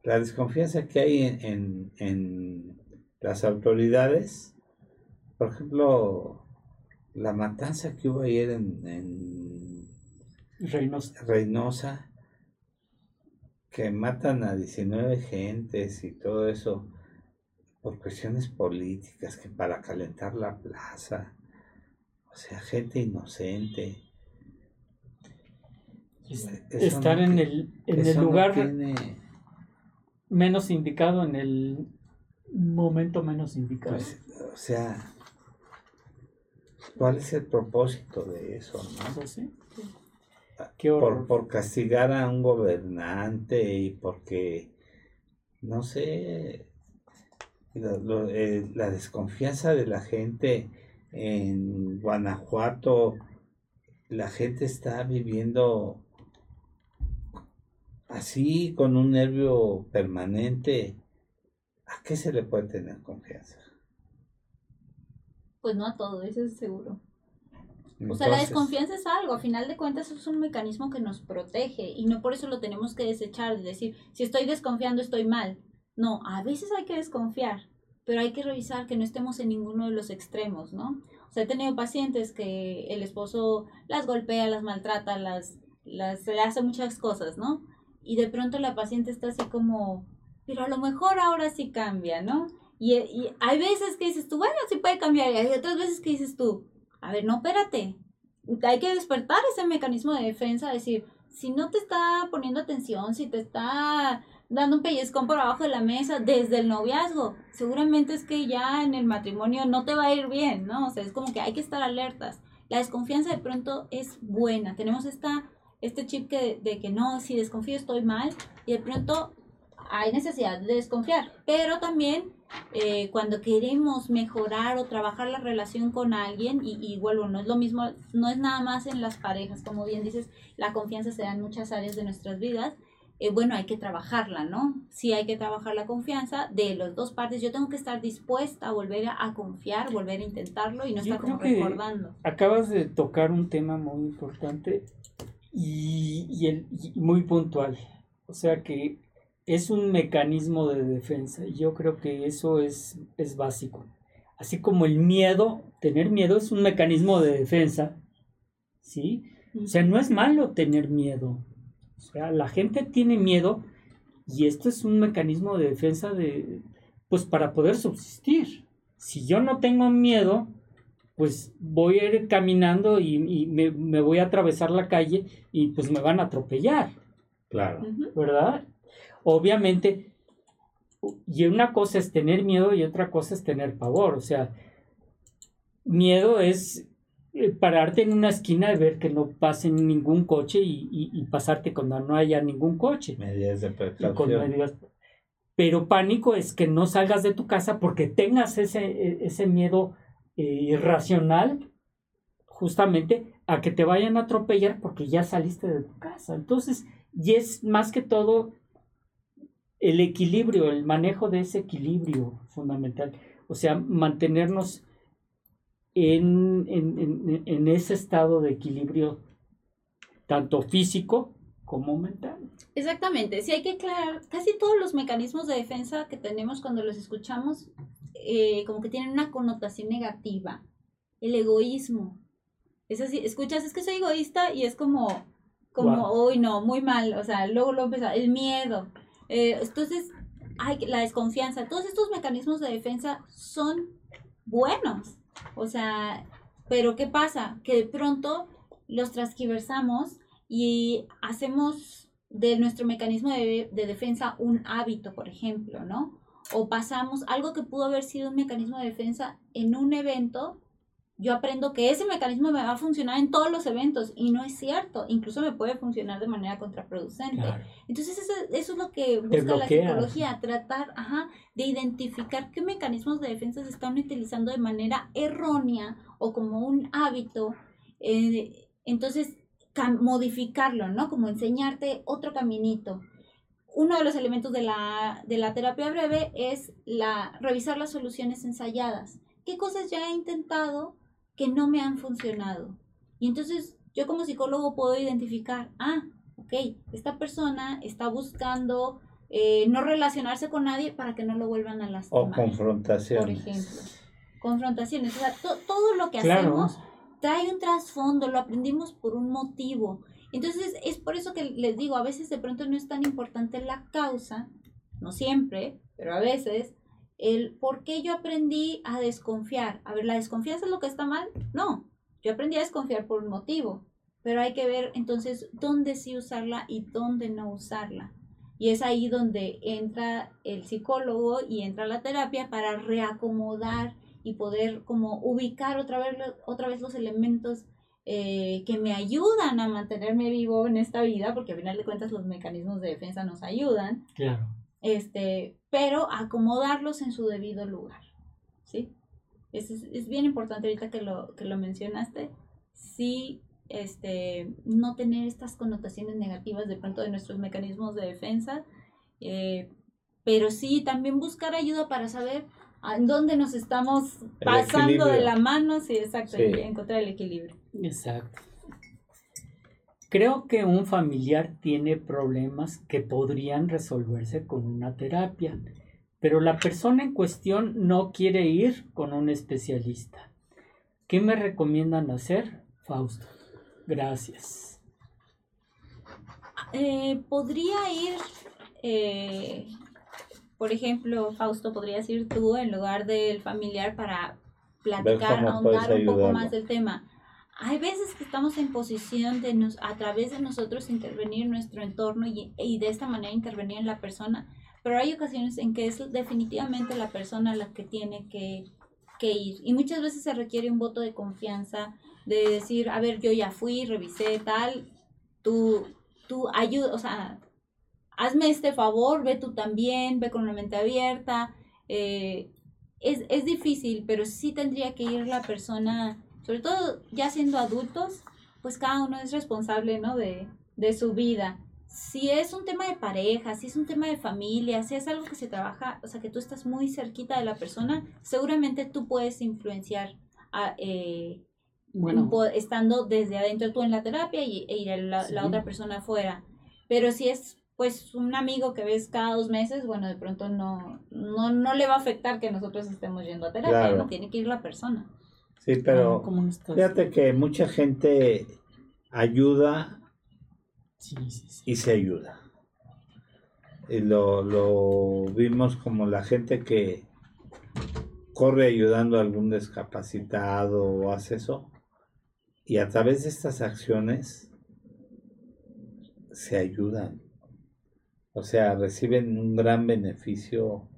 la desconfianza que hay en, en- en las autoridades, por ejemplo, la matanza que hubo ayer en, en Reynosa. Reynosa, que matan a 19 gentes y todo eso por cuestiones políticas, que para calentar la plaza, o sea, gente inocente. Es- Estar no en el, en el no lugar tiene, menos indicado, en el momento menos indicado. pues, o sea, ¿cuál es el propósito de eso? no? Pues sí. Qué horror. por, por castigar a un gobernante y porque, no sé, lo- eh, la desconfianza de la gente en Guanajuato, la gente está viviendo así con un nervio permanente. ¿A qué se le puede tener confianza? Pues no a todo, eso es seguro. O sea, la desconfianza es algo, a final de cuentas es un mecanismo que nos protege y no por eso lo tenemos que desechar, de decir, si estoy desconfiando estoy mal. No, a veces hay que desconfiar, pero hay que revisar que no estemos en ninguno de los extremos, ¿no? O sea, he tenido pacientes que el esposo las golpea, las maltrata, las, las le hace muchas cosas, ¿no? Y de pronto la paciente está así como, pero a lo mejor ahora sí cambia, ¿no? Y, y hay veces que dices tú, bueno, sí puede cambiar, y hay otras veces que dices tú, a ver, no, espérate, hay que despertar ese mecanismo de defensa, decir, si no te está poniendo atención, si te está dando un pellizcón por abajo de la mesa desde el noviazgo, seguramente es que ya en el matrimonio no te va a ir bien, ¿no? O sea, es como que hay que estar alertas. La desconfianza de pronto es buena, tenemos esta, este chip que, de que no, si desconfío estoy mal, y de pronto hay necesidad de desconfiar, pero también eh, cuando queremos mejorar o trabajar la relación con alguien, y, y vuelvo, no es lo mismo, no es nada más en las parejas, como bien dices, la confianza se da en muchas áreas de nuestras vidas, eh, bueno, hay que trabajarla, ¿no? Sí hay que trabajar la confianza de las dos partes, yo tengo que estar dispuesta a volver a, a confiar, volver a intentarlo y no Yo estar como recordando. Acabas de tocar un tema muy importante y, el, muy puntual. O sea que es un mecanismo de defensa y yo creo que eso es, es básico. Así como el miedo, tener miedo es un mecanismo de defensa, ¿sí? O sea, no es malo tener miedo. O sea, la gente tiene miedo y esto es un mecanismo de defensa de, pues para poder subsistir. Si yo no tengo miedo, pues voy a ir caminando y, y me, me voy a atravesar la calle y pues me van a atropellar, Claro. ¿verdad? Obviamente, y una cosa es tener miedo y otra cosa es tener pavor. O sea, miedo es eh, pararte en una esquina y ver que no pase ningún coche y, y- y pasarte cuando no haya ningún coche. Medidas de precaución. medidas- Pero pánico es que no salgas de tu casa porque tengas ese, e- ese miedo irracional justamente a que te vayan a atropellar porque ya saliste de tu casa. Entonces, y es más que todo el equilibrio, el manejo de ese equilibrio fundamental. O sea, mantenernos en, en- en- en ese estado de equilibrio tanto físico como mental. Exactamente, sí hay que aclarar, casi todos los mecanismos de defensa que tenemos cuando los escuchamos, eh, como que tienen una connotación negativa. El egoísmo. Es así, escuchas, es que soy egoísta y es como, como, uy, no, muy mal, o sea, luego lo empieza, el miedo. Eh, entonces, hay la desconfianza, todos estos mecanismos de defensa son buenos. O sea, pero ¿qué pasa? Que de pronto los transgiversamos y hacemos de nuestro mecanismo de, de defensa un hábito, por ejemplo, ¿no? O pasamos algo que pudo haber sido un mecanismo de defensa en un evento, yo aprendo que ese mecanismo me va a funcionar en todos los eventos y no es cierto, incluso me puede funcionar de manera contraproducente. Entonces eso, eso es lo que busca la psicología, tratar ajá, de identificar qué mecanismos de defensa se están utilizando de manera errónea o como un hábito. eh, entonces, modificarlo, ¿no? Como enseñarte otro caminito. Uno de los elementos de la, de la terapia breve es la, revisar las soluciones ensayadas. ¿Qué cosas ya he intentado que no me han funcionado? Y entonces yo como psicólogo puedo identificar, ah, ok, esta persona está buscando eh, no relacionarse con nadie para que no lo vuelvan a O lastimar, por confrontaciones. ejemplo. Confrontaciones, o sea, to- todo lo que Claro. hacemos trae un trasfondo, lo aprendimos por un motivo. Entonces es por eso que les digo, a veces de pronto no es tan importante la causa, no siempre, pero a veces, el por qué yo aprendí a desconfiar. A ver, ¿la desconfianza es lo que está mal? No, yo aprendí a desconfiar por un motivo, pero hay que ver entonces dónde sí usarla y dónde no usarla. Y es ahí donde entra el psicólogo y entra la terapia para reacomodar y poder como ubicar otra vez, otra vez los elementos eh, que me ayudan a mantenerme vivo en esta vida, porque al final de cuentas los mecanismos de defensa nos ayudan, Claro. este, pero acomodarlos en su debido lugar, ¿sí? Es, es, bien importante ahorita que lo, que lo mencionaste, sí, este, no tener estas connotaciones negativas de pronto de nuestros mecanismos de defensa, eh, pero sí también buscar ayuda para saber, en dónde nos estamos pasando de la mano, sí, exacto, y encontrar el equilibrio. Exacto. Creo que un familiar tiene problemas que podrían resolverse con una terapia, pero la persona en cuestión no quiere ir con un especialista. ¿Qué me recomiendan hacer, Fausto? Gracias. Eh, podría ir, eh, por ejemplo, Fausto, podrías ir tú en lugar del familiar para platicar, ahondar un poco más del tema hay veces que estamos en posición de nos, a través de nosotros intervenir en nuestro entorno y, y, de esta manera intervenir en la persona, pero hay ocasiones en que es definitivamente la persona la que tiene que, que ir y muchas veces se requiere un voto de confianza, de decir, a ver, yo ya fui, revisé tal, tú, tú ayuda, o sea, hazme este favor, ve tú también, ve con la mente abierta. Eh, es, es difícil, pero sí tendría que ir la persona sobre todo ya siendo adultos, pues cada uno es responsable, ¿no? De, de su vida. Si es un tema de pareja, si es un tema de familia, si es algo que se trabaja, o sea, que tú estás muy cerquita de la persona, seguramente tú puedes influenciar a, eh, bueno. estando desde adentro tú en la terapia y, e ir a la, otra persona afuera. Pero si es pues un amigo que ves cada dos meses, bueno, de pronto no, no, no le va a afectar que nosotros estemos yendo a terapia, no tiene que ir la persona. Sí, pero fíjate que mucha gente ayuda y se ayuda. Y lo, lo vimos como la gente que corre ayudando a algún discapacitado o hace eso. Y a través de estas acciones se ayudan. O sea, reciben un gran beneficio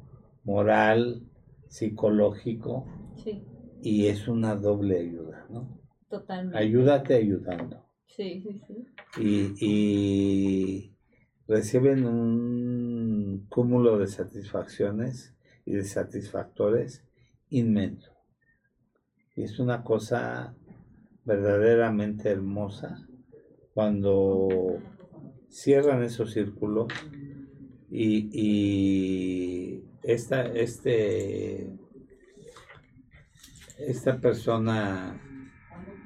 moral, psicológico. Sí y es una doble ayuda, ¿no? Totalmente. Ayúdate ayudando. Sí, sí, sí. Y, y reciben un cúmulo de satisfacciones y de satisfactores inmenso. Y es una cosa verdaderamente hermosa cuando cierran esos círculos y, y esta, este esta persona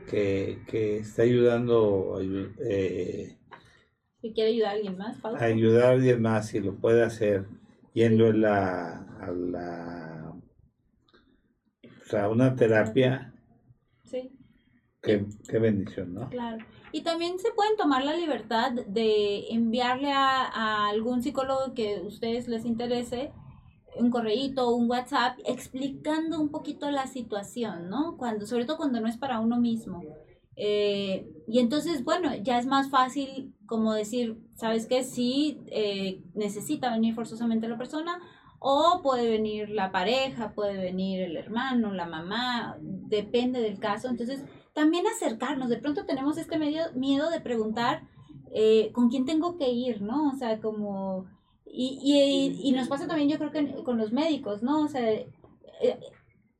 que, que está ayudando eh, que quiere ayudar a alguien más a ayudar a alguien más si lo puede hacer yendo a la a la o sea, una terapia. Sí. Qué, qué bendición no claro. Y también se pueden tomar la libertad de enviarle a, a algún psicólogo que a ustedes les interese un correíto, un WhatsApp, explicando un poquito la situación, ¿no? Cuando, sobre todo cuando no es para uno mismo. Eh, y entonces, bueno, ya es más fácil como decir, ¿sabes qué? Sí, eh, necesita venir forzosamente la persona, o puede venir la pareja, puede venir el hermano, la mamá, depende del caso. Entonces, también acercarnos, de pronto tenemos este medio, miedo de preguntar eh, con quién tengo que ir, ¿no? O sea, como y, y, y, nos pasa también, yo creo que con los médicos, ¿no? O sea, eh,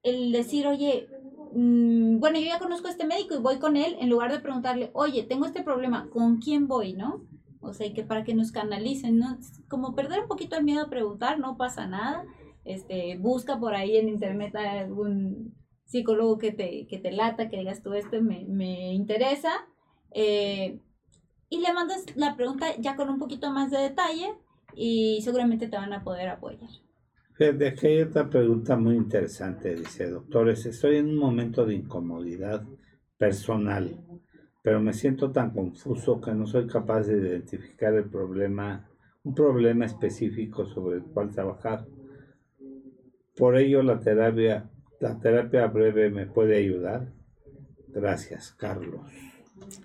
el decir, oye, mm, bueno, yo ya conozco a este médico y voy con él, en lugar de preguntarle, oye, tengo este problema, ¿con quién voy, no? O sea, y que para que nos canalicen, ¿no? Como perder un poquito el miedo a preguntar, no pasa nada. Este, busca por ahí en internet algún psicólogo que te, que te lata, que digas tú, este me, me interesa. Eh, y le mandas la pregunta ya con un poquito más de detalle y seguramente te van a poder apoyar. Fíjate, aquí hay otra pregunta muy interesante. Dice, doctores, estoy en un momento de incomodidad personal, pero me siento tan confuso que no soy capaz de identificar el problema, un problema específico sobre el cual trabajar. Por ello, la terapia, la terapia breve me puede ayudar. Gracias, Carlos.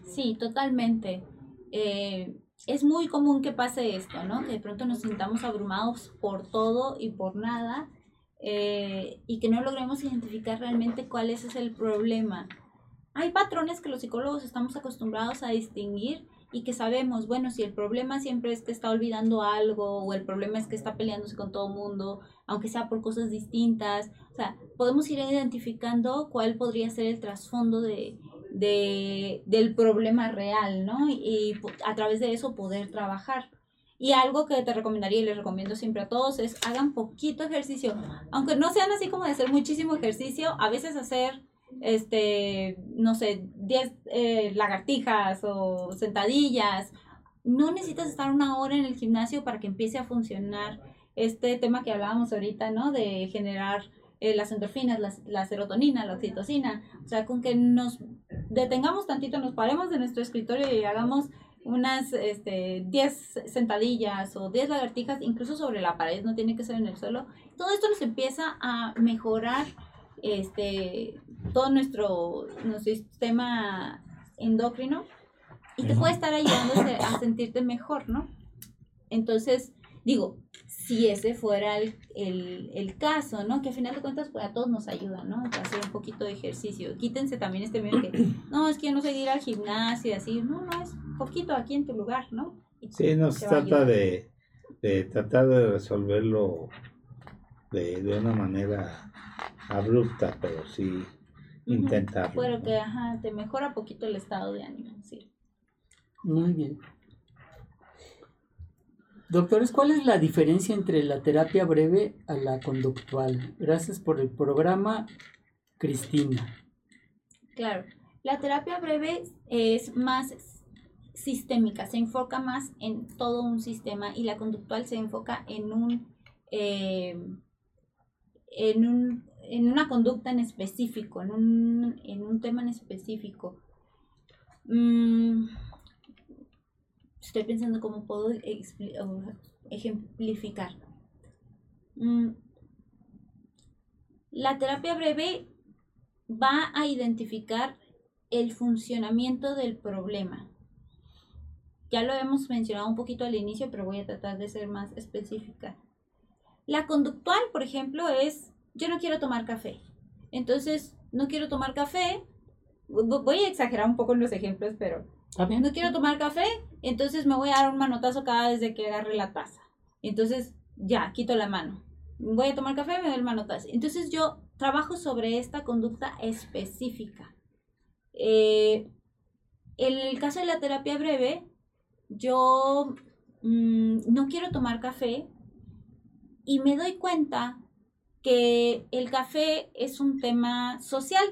Sí, totalmente. Eh, es muy común que pase esto, ¿no? Que de pronto nos sintamos abrumados por todo y por nada eh, y que no logremos identificar realmente cuál es el problema. Hay patrones que los psicólogos estamos acostumbrados a distinguir y que sabemos, bueno, si el problema siempre es que está olvidando algo o el problema es que está peleándose con todo el mundo, aunque sea por cosas distintas, o sea, podemos ir identificando cuál podría ser el trasfondo de, de, del problema real, ¿no? Y, a través de eso poder trabajar. Y algo que te recomendaría y les recomiendo siempre a todos es hagan poquito ejercicio. Aunque no sean así como de hacer muchísimo ejercicio, a veces hacer, este, no sé, 10 eh, lagartijas o sentadillas. No necesitas estar una hora en el gimnasio para que empiece a funcionar este tema que hablábamos ahorita, ¿no? De generar eh, las endorfinas, la serotonina, la oxitocina. O sea, con que nos detengamos tantito, nos paremos de nuestro escritorio y hagamos unas este, 10 sentadillas o 10 lagartijas, incluso sobre la pared, no tiene que ser en el suelo. Todo esto nos empieza a mejorar este, todo nuestro, nuestro sistema endocrino y te puede estar ayudando a sentirte mejor, ¿no? Entonces, digo, si ese fuera el, caso, ¿no? Que a final de cuentas, pues a todos nos ayuda, ¿no? hacer un poquito de ejercicio. Quítense también este miedo que, no, es que yo no de ir al gimnasio y así. No, no, es poquito aquí en tu lugar, ¿no? sí, no se trata de, tratar de resolverlo de, de una manera abrupta, pero sí intentar. Pero que, ajá, te mejora poquito el estado de ánimo, sí. Muy bien. Doctores, ¿cuál es la diferencia entre la terapia breve a la conductual? Gracias por el programa, Cristina. Claro, la terapia breve es más sistémica, se enfoca más en todo un sistema y la conductual se enfoca en un, eh, en, un en una conducta en específico, en un, en un tema en específico. Mm, estoy pensando cómo puedo ejemplificar. Mm, la terapia breve va a identificar el funcionamiento del problema. Ya lo hemos mencionado un poquito al inicio, pero voy a tratar de ser más específica. La conductual, por ejemplo, es yo no quiero tomar café. Entonces, no quiero tomar café. Voy a exagerar un poco en los ejemplos, pero no quiero tomar café, entonces me voy a dar un manotazo cada vez que agarre la taza. Entonces, ya, quito la mano. Voy a tomar café, me doy el manotazo. Entonces, yo trabajo sobre esta conducta específica. Eh, en el caso de la terapia breve, yo mm, no quiero tomar café y me doy cuenta que el café es un tema social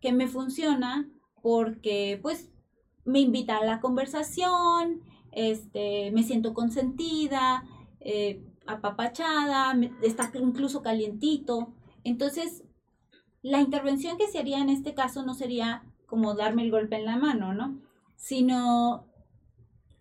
que me funciona porque pues me invita a la conversación, este, me siento consentida, eh, apapachada, está incluso calientito. Entonces, la intervención que se haría en este caso no sería como darme el golpe en la mano, ¿no? Sino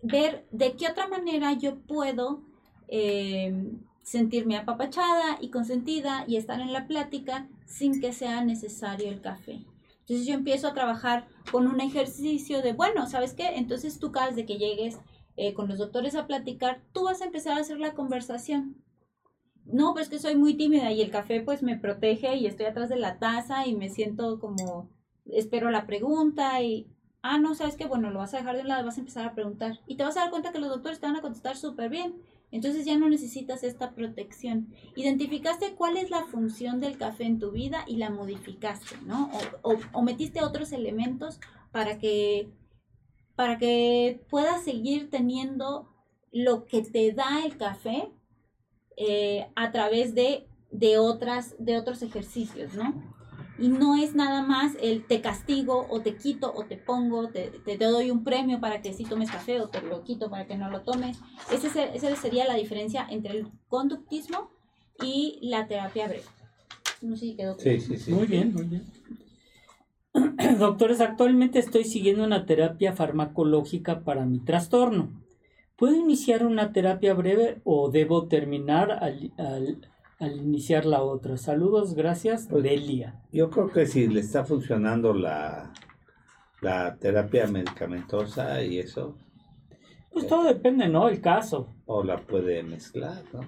ver de qué otra manera yo puedo eh, sentirme apapachada y consentida y estar en la plática sin que sea necesario el café. Entonces yo empiezo a trabajar con un ejercicio de, bueno, ¿sabes qué? Entonces tú cada vez de que llegues eh, con los doctores a platicar, tú vas a empezar a hacer la conversación. No, pues que soy muy tímida y el café pues me protege y estoy atrás de la taza y me siento como, espero la pregunta y, ah, no, ¿sabes qué? Bueno, lo vas a dejar de un lado, vas a empezar a preguntar y te vas a dar cuenta que los doctores te van a contestar súper bien entonces ya no necesitas esta protección. Identificaste cuál es la función del café en tu vida y la modificaste, ¿no? O, metiste otros elementos para que, para que puedas seguir teniendo lo que te da el café eh, a través de, de, otras, de otros ejercicios, ¿no? Y no es nada más el te castigo o te quito o te pongo, te, te, doy un premio para que sí tomes café o te lo quito para que no lo tomes. Ese, esa sería la diferencia entre el conductismo y la terapia breve. No sé si quedó Sí, sí, sí. Muy bien, muy bien. Doctores, actualmente estoy siguiendo una terapia farmacológica para mi trastorno. ¿Puedo iniciar una terapia breve o debo terminar al, al, al iniciar la otra. Saludos, gracias, pues, Delia. Yo creo que si le está funcionando la, la terapia medicamentosa y eso. Pues todo depende, ¿no? El caso. O la puede mezclar, ¿no?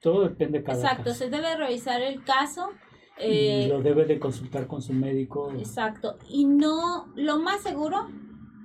Todo depende cada Exacto, se debe revisar el caso. y lo eh, debe de consultar con su médico. Exacto. Y no, lo más seguro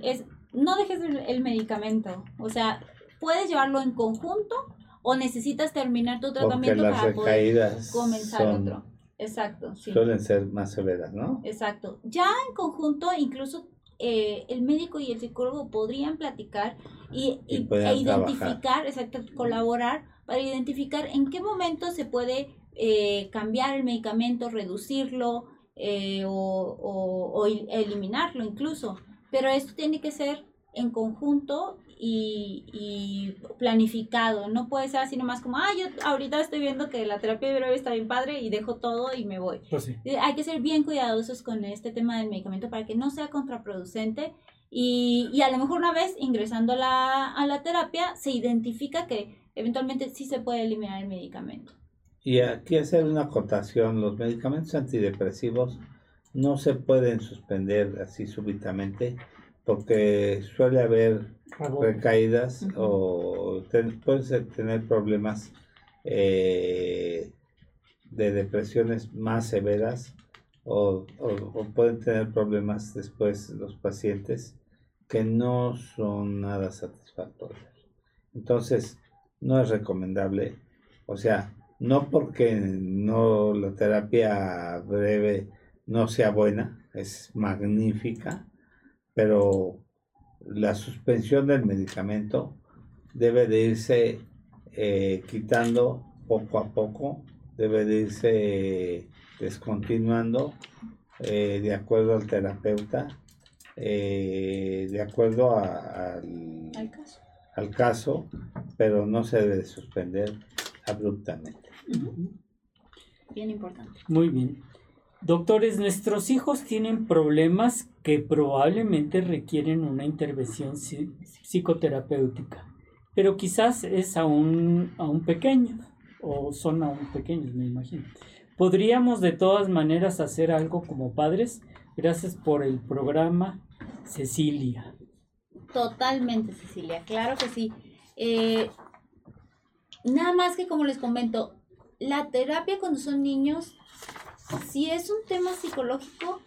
es no dejes el medicamento. O sea, puedes llevarlo en conjunto o necesitas terminar tu tratamiento para poder comenzar otro. Exacto, sí. Suelen ser más severas, ¿no? Exacto. Ya en conjunto, incluso eh, el médico y el psicólogo podrían platicar y, Y y- puedan e identificar, exacto, colaborar para identificar en qué momento se puede eh, cambiar el medicamento, reducirlo eh, o, o- o el- eliminarlo incluso. Pero esto tiene que ser en conjunto y, y planificado. No puede ser así nomás como, ah, yo ahorita estoy viendo que la terapia breve está bien padre y dejo todo y me voy. Pues sí. Eh, Hay que ser bien cuidadosos con este tema del medicamento para que no sea contraproducente y, y a lo mejor una vez ingresando a la, a la terapia se identifica que eventualmente sí se puede eliminar el medicamento. Y aquí hacer una acotación, los medicamentos antidepresivos no se pueden suspender así súbitamente porque suele haber recaídas o ten- puedes tener problemas eh, de depresiones más severas o, o- o pueden tener problemas después los pacientes que no son nada satisfactorios. Entonces, no es recomendable, o sea, no porque no la terapia breve no sea buena, es magnífica, pero la suspensión del medicamento debe de irse eh, quitando poco a poco, debe de irse descontinuando eh, de acuerdo al terapeuta, eh, de acuerdo a- al, Al caso. al caso, pero no se debe de suspender abruptamente. Bien importante. Muy bien. Doctores, nuestros hijos tienen problemas que probablemente requieren una intervención psi- psicoterapéutica, pero quizás es aún, aún pequeño, o son aún pequeños, me imagino. ¿Podríamos de todas maneras hacer algo como padres? Gracias por el programa, Cecilia. Totalmente, Cecilia, claro que sí. Eh, nada más que como les comento, la terapia cuando son niños, si es un tema psicológico,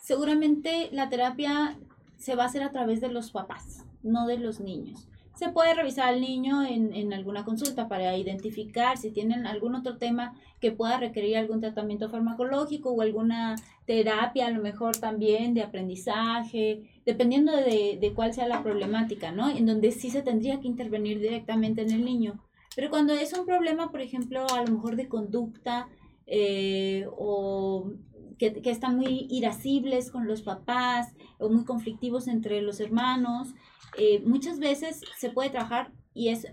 seguramente la terapia se va a hacer a través de los papás, no de los niños. Se puede revisar al niño en, en alguna consulta para identificar si tienen algún otro tema que pueda requerir algún tratamiento farmacológico o alguna terapia, a lo mejor también de aprendizaje, dependiendo de, de cuál sea la problemática, ¿no? En donde sí se tendría que intervenir directamente en el niño. Pero cuando es un problema, por ejemplo, a lo mejor de conducta eh, o que, que están muy irascibles con los papás o muy conflictivos entre los hermanos, eh, muchas veces se puede trabajar y es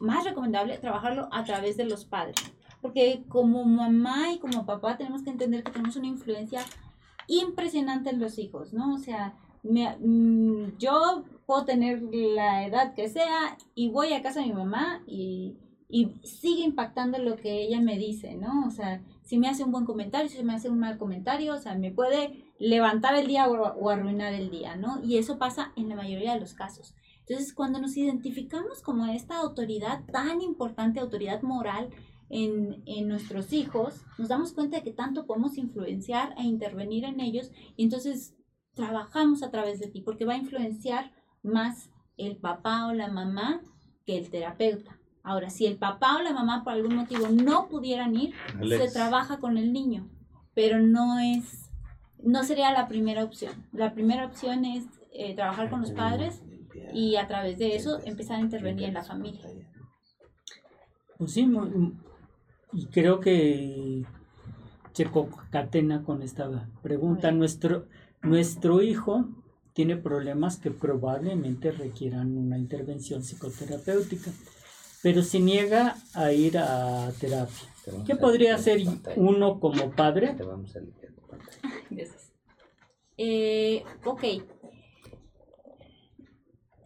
más recomendable trabajarlo a través de los padres. Porque como mamá y como papá tenemos que entender que tenemos una influencia impresionante en los hijos, ¿no? O sea, me- mm, yo puedo tener la edad que sea y voy a casa de mi mamá y, y sigue impactando lo que ella me dice, ¿no? O sea, si me hace un buen comentario, si me hace un mal comentario, o sea, me puede levantar el día o, o arruinar el día, ¿no? Y eso pasa en la mayoría de los casos. Entonces, cuando nos identificamos como esta autoridad tan importante, autoridad moral en, en nuestros hijos, nos damos cuenta de que tanto podemos influenciar e intervenir en ellos y entonces trabajamos a través de ti porque va a influenciar más el papá o la mamá que el terapeuta. Ahora, si el papá o la mamá por algún motivo no pudieran ir, Alex. se trabaja con el niño, pero no es, no sería la primera opción. La primera opción es eh, trabajar con los padres y a través de eso empezar a intervenir en la familia. Pues sí, y creo que se concatena con esta pregunta. Nuestro, nuestro hijo tiene problemas que probablemente requieran una intervención psicoterapéutica, pero se niega a ir a terapia. Te ¿Qué podría hacer uno como padre? Te vamos a limpiar tu pantalla. Gracias. Eh, ok.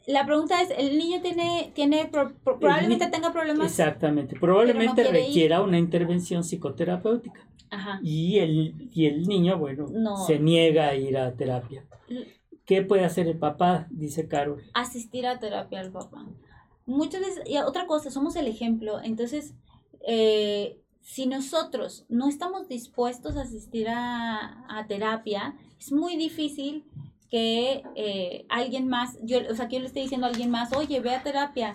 La pregunta es, ¿el niño tiene, tiene pro- pro- probablemente ni- tenga problemas? Exactamente, probablemente ir. requiera una intervención psicoterapéutica. Ajá. Y el, y el niño, bueno, No. se niega a ir a terapia. ¿Qué puede hacer el papá? Dice Carol. asistir a terapia al papá. Muchas veces, y otra cosa, somos el ejemplo. Entonces, eh, si nosotros no estamos dispuestos a asistir a, a terapia, es muy difícil que eh, alguien más, yo, o sea, que yo le esté diciendo a alguien más, oye, ve a terapia.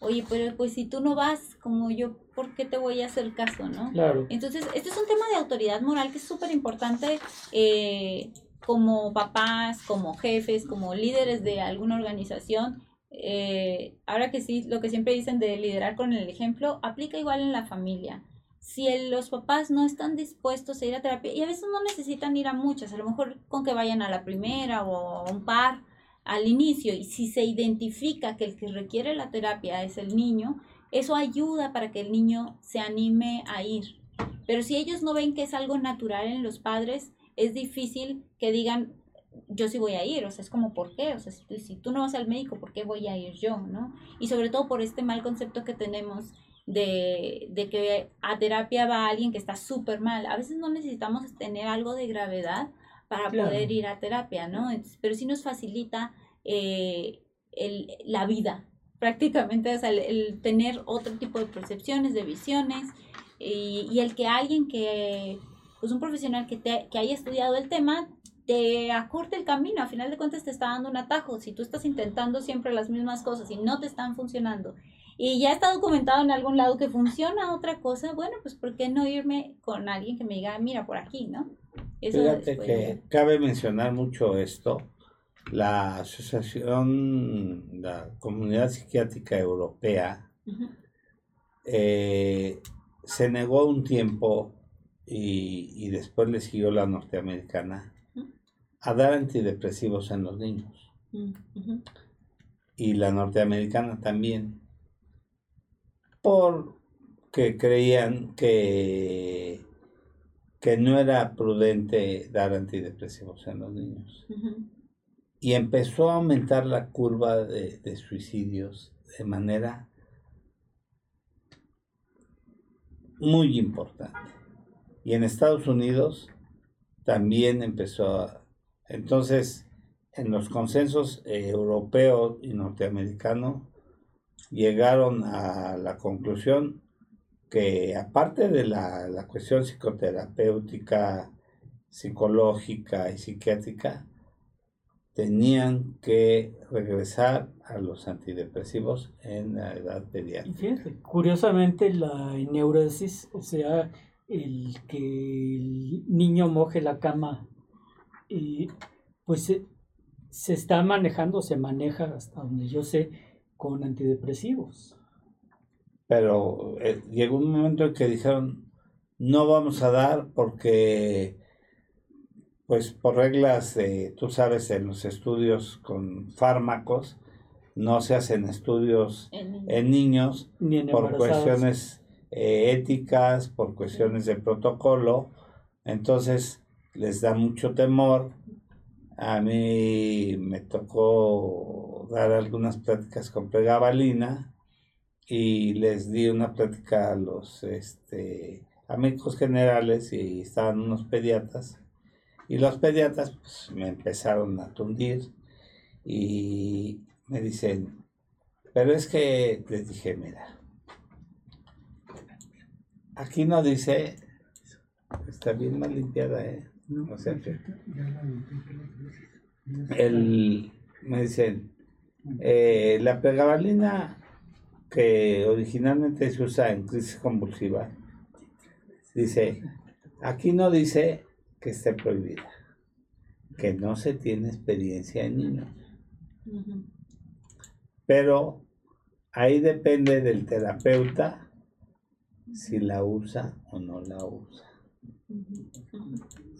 Oye, pero pues si tú no vas como yo, ¿por qué te voy a hacer caso, no? Claro. Entonces, este es un tema de autoridad moral que es súper importante eh, como papás, como jefes, como líderes de alguna organización, eh, ahora que sí, lo que siempre dicen de liderar con el ejemplo, aplica igual en la familia. Si los papás no están dispuestos a ir a terapia, y a veces no necesitan ir a muchas, a lo mejor con que vayan a la primera o a un par al inicio, y si se identifica que el que requiere la terapia es el niño, eso ayuda para que el niño se anime a ir. Pero si ellos no ven que es algo natural en los padres, es difícil que digan, yo sí voy a ir, o sea, es como, ¿por qué? O sea, si, tú no vas al médico, ¿por qué voy a ir yo, no? Y sobre todo por este mal concepto que tenemos de, de que a terapia va alguien que está súper mal. A veces no necesitamos tener algo de gravedad para poder ir a terapia, ¿no? pero sí nos facilita eh, el, la vida, prácticamente, o sea, el, tener otro tipo de percepciones, de visiones, y, y el que alguien que, pues un profesional que, te, que haya estudiado el tema, te acorte el camino, a final de cuentas te está dando un atajo. Si tú estás intentando siempre las mismas cosas y no te están funcionando y ya está documentado en algún lado que funciona otra cosa, bueno, pues ¿por qué no irme con alguien que me diga, mira, por aquí, ¿no? Eso Fíjate que cabe mencionar mucho esto. La Asociación, la Comunidad Psiquiátrica Europea, eh, se negó un tiempo y, y después le siguió la norteamericana a dar antidepresivos en los niños. Mm, y la norteamericana también. Porque creían que, que no era prudente dar antidepresivos en los niños. Y empezó a aumentar la curva de, de suicidios de manera muy importante. Y en Estados Unidos también empezó a, entonces, en los consensos eh, europeo y norteamericano, llegaron a la conclusión que aparte de la, la cuestión psicoterapéutica, psicológica y psiquiátrica, tenían que regresar a los antidepresivos en la edad pediátrica. curiosamente la neurosis, o sea, el que el niño moje la cama y pues se, está manejando, se maneja hasta donde yo sé, con antidepresivos. Pero eh, llegó un momento en que dijeron, no vamos a dar porque, pues por reglas, de, tú sabes, en los estudios con fármacos, no se hacen estudios en, niños por cuestiones eh, éticas, por cuestiones de protocolo. Entonces, les da mucho temor. A mí me tocó dar algunas pláticas con pregabalina y les di una plática a los este, amigos generales y estaban unos pediatras. Y los pediatras pues, me empezaron a tundir y me dicen, pero es que les dije, mira, aquí no dice, está bien mal limpiada, ¿eh? O sea, el, me dicen, eh, la pregabalina que originalmente se usa en crisis convulsiva, dice, aquí no dice que esté prohibida, que no se tiene experiencia en niños. Pero ahí depende del terapeuta si la usa o no la usa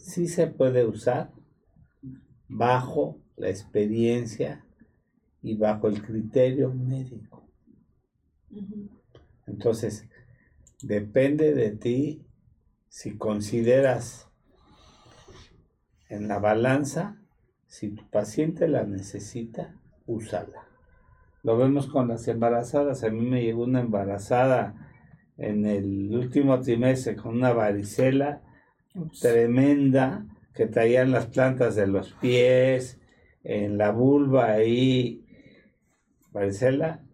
sí se puede usar bajo la experiencia y bajo el criterio médico. Entonces, depende de ti si consideras en la balanza, si tu paciente la necesita, úsala. Lo vemos con las embarazadas. A mí me llegó una embarazada en el último trimestre con una varicela tremenda que traían las plantas de los pies, en la vulva ahí, varicela,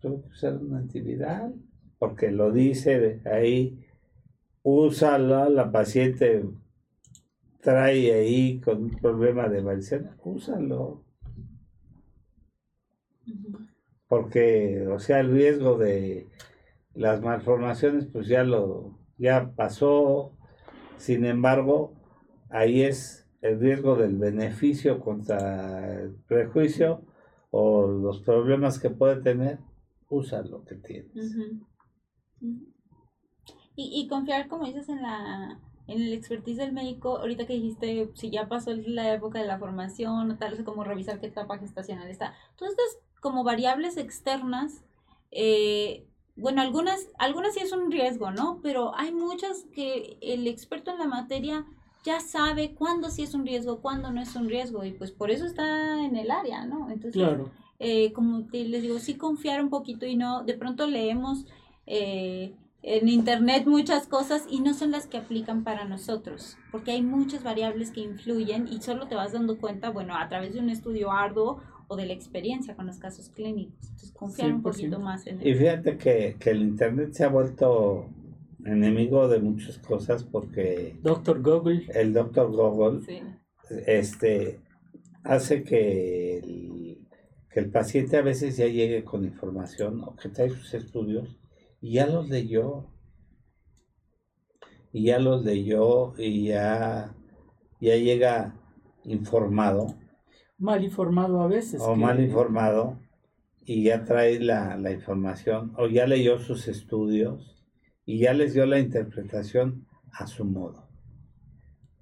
tuve que usar una antiviral, porque lo dice ahí, úsala, la paciente trae ahí con un problema de varicela, úsalo. Porque, o sea, el riesgo de las malformaciones, pues ya lo, ya pasó, sin embargo, ahí es el riesgo del beneficio contra el prejuicio o los problemas que puede tener, usa lo que tienes. Y confiar, como dices, en la en el expertise del médico, ahorita que dijiste si ya pasó la época de la formación, o tal vez como revisar qué etapa gestacional está. Todas estas como variables externas, eh, bueno, algunas, algunas sí es un riesgo, ¿no? Pero hay muchas que el experto en la materia ya sabe cuándo sí es un riesgo, cuándo no es un riesgo, y pues por eso está en el área, ¿no? Entonces, Claro. eh, como te, les digo, sí confiar un poquito y no, de pronto leemos eh, en internet muchas cosas y no son las que aplican para nosotros, porque hay muchas variables que influyen y solo te vas dando cuenta, bueno, a través de un estudio arduo o de la experiencia con los casos clínicos. Entonces, confiar un 100%. poquito más en Y él. fíjate que, que el Internet se ha vuelto enemigo de muchas cosas porque Doctor Google. el doctor Google Sí. este, hace que el, que el paciente a veces ya llegue con información o que trae sus estudios y ya los leyó. Y ya los leyó y ya, ya llega informado Mal informado a veces. o que- mal informado y ya trae la, la información o ya leyó sus estudios y ya les dio la interpretación a su modo.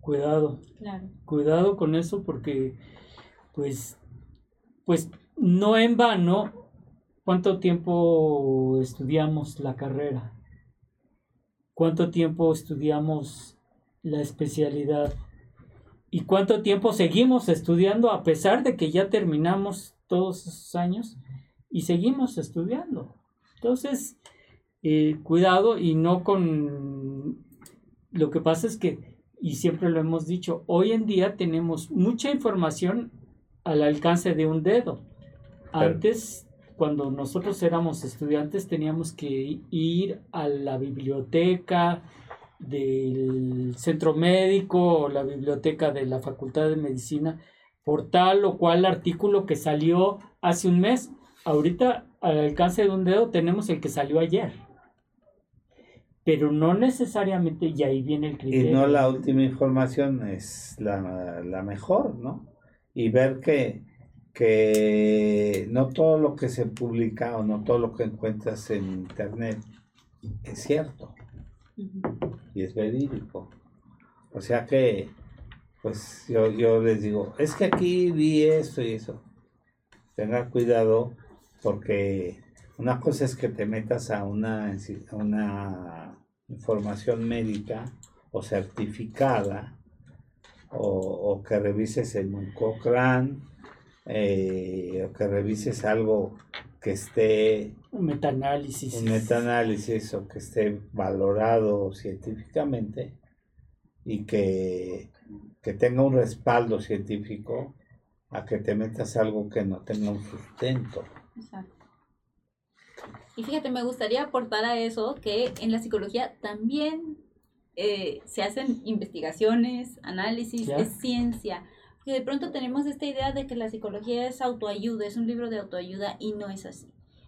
Cuidado. Claro. Cuidado con eso porque, pues, pues no en vano, ¿cuánto tiempo estudiamos la carrera? ¿Cuánto tiempo estudiamos la especialidad? ¿Y cuánto tiempo seguimos estudiando a pesar de que ya terminamos todos esos años y seguimos estudiando? Entonces, eh, cuidado y no con... Lo que pasa es que y siempre lo hemos dicho, hoy en día tenemos mucha información al alcance de un dedo. Antes, cuando nosotros éramos estudiantes, teníamos que ir a la biblioteca del centro médico o la biblioteca de la Facultad de Medicina por tal o cual artículo que salió hace un mes. Ahorita, al alcance de un dedo, tenemos el que salió ayer. Pero no necesariamente, y ahí viene el Y criterio. no la última información es la, la mejor, ¿no? Y ver que, que no todo lo que se publica o no todo lo que encuentras en internet es cierto y es verídico. O sea que, pues yo, yo les digo, es que aquí vi esto y eso. Tenga cuidado porque una cosa es que te metas a una, una información médica o certificada o, o que revises en un Cochrane eh, o que revises algo que esté Un metaanálisis. un metaanálisis o que esté valorado científicamente y que, que tenga un respaldo científico a que te metas algo que no tenga un sustento. Exacto. Y fíjate, me gustaría aportar a eso que en la psicología también eh, se hacen investigaciones, análisis, Ya. es ciencia. Que de pronto tenemos esta idea de que la psicología es autoayuda, es un libro de autoayuda y no es así.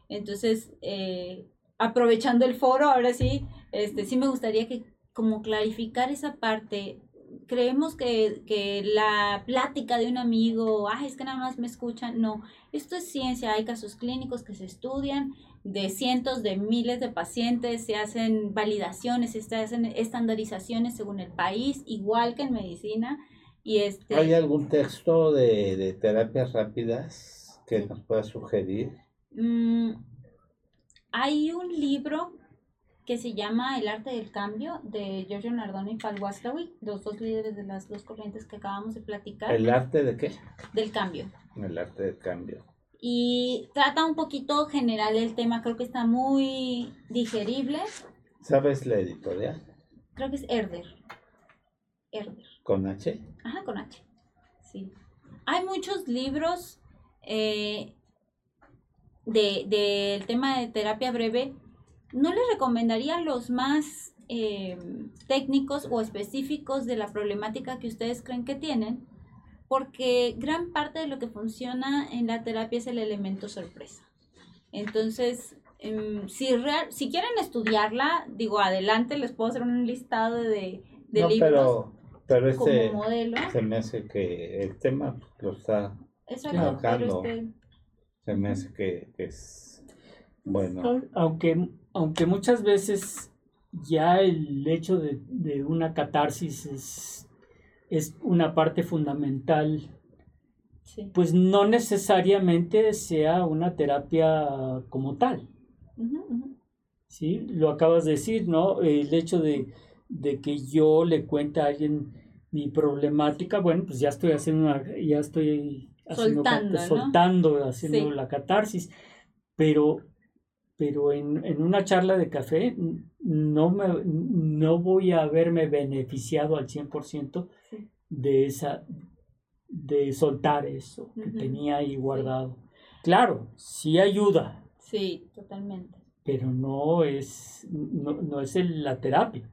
Entonces, eh, aprovechando el foro, ahora sí, este, sí me gustaría que como clarificar esa parte. Creemos que, que la plática de un amigo, ah, es que nada más me escuchan, no, esto es ciencia, hay casos clínicos que se estudian de cientos de miles de pacientes, se hacen validaciones, se hacen estandarizaciones según el país, igual que en medicina. Y este, ¿Hay algún texto de, de terapias rápidas que nos pueda sugerir? mm, hay un libro que se llama El arte del cambio de Giorgio Nardone y Paul los dos líderes de las dos corrientes que acabamos de platicar, ¿El arte de qué? del cambio. El arte del cambio. Y trata un poquito general el tema, creo que está muy digerible. ¿Sabes la editorial? Creo que es Herder. Herder. ¿Con H? Ajá, con H. Sí. Hay muchos libros eh, de, del tema de terapia breve. No les recomendaría los más eh, técnicos o específicos de la problemática que ustedes creen que tienen, porque gran parte de lo que funciona en la terapia es el elemento sorpresa. Entonces, em, si, real- si quieren estudiarla, digo, adelante, les puedo hacer un listado de, de no, libros. pero Pero como este modelo. se me hace que el tema lo está Exacto, marcando. pero este, se me hace que, que es bueno. Aunque, aunque muchas veces ya el hecho de, de una catarsis es, es una parte fundamental, sí. pues no necesariamente sea una terapia como tal. ¿sí? Lo acabas de decir, ¿no? El hecho de, de que yo le cuente a alguien mi problemática, bueno, pues ya estoy haciendo una, ya estoy haciendo Soltando, ¿no? soltando, haciendo Sí. la catarsis, pero, pero en, en una charla de café no, me, no voy a haberme beneficiado al 100% Sí. de esa, de soltar eso que tenía ahí guardado. Claro, sí ayuda, Sí, totalmente. pero no es, no, no es el- la terapia.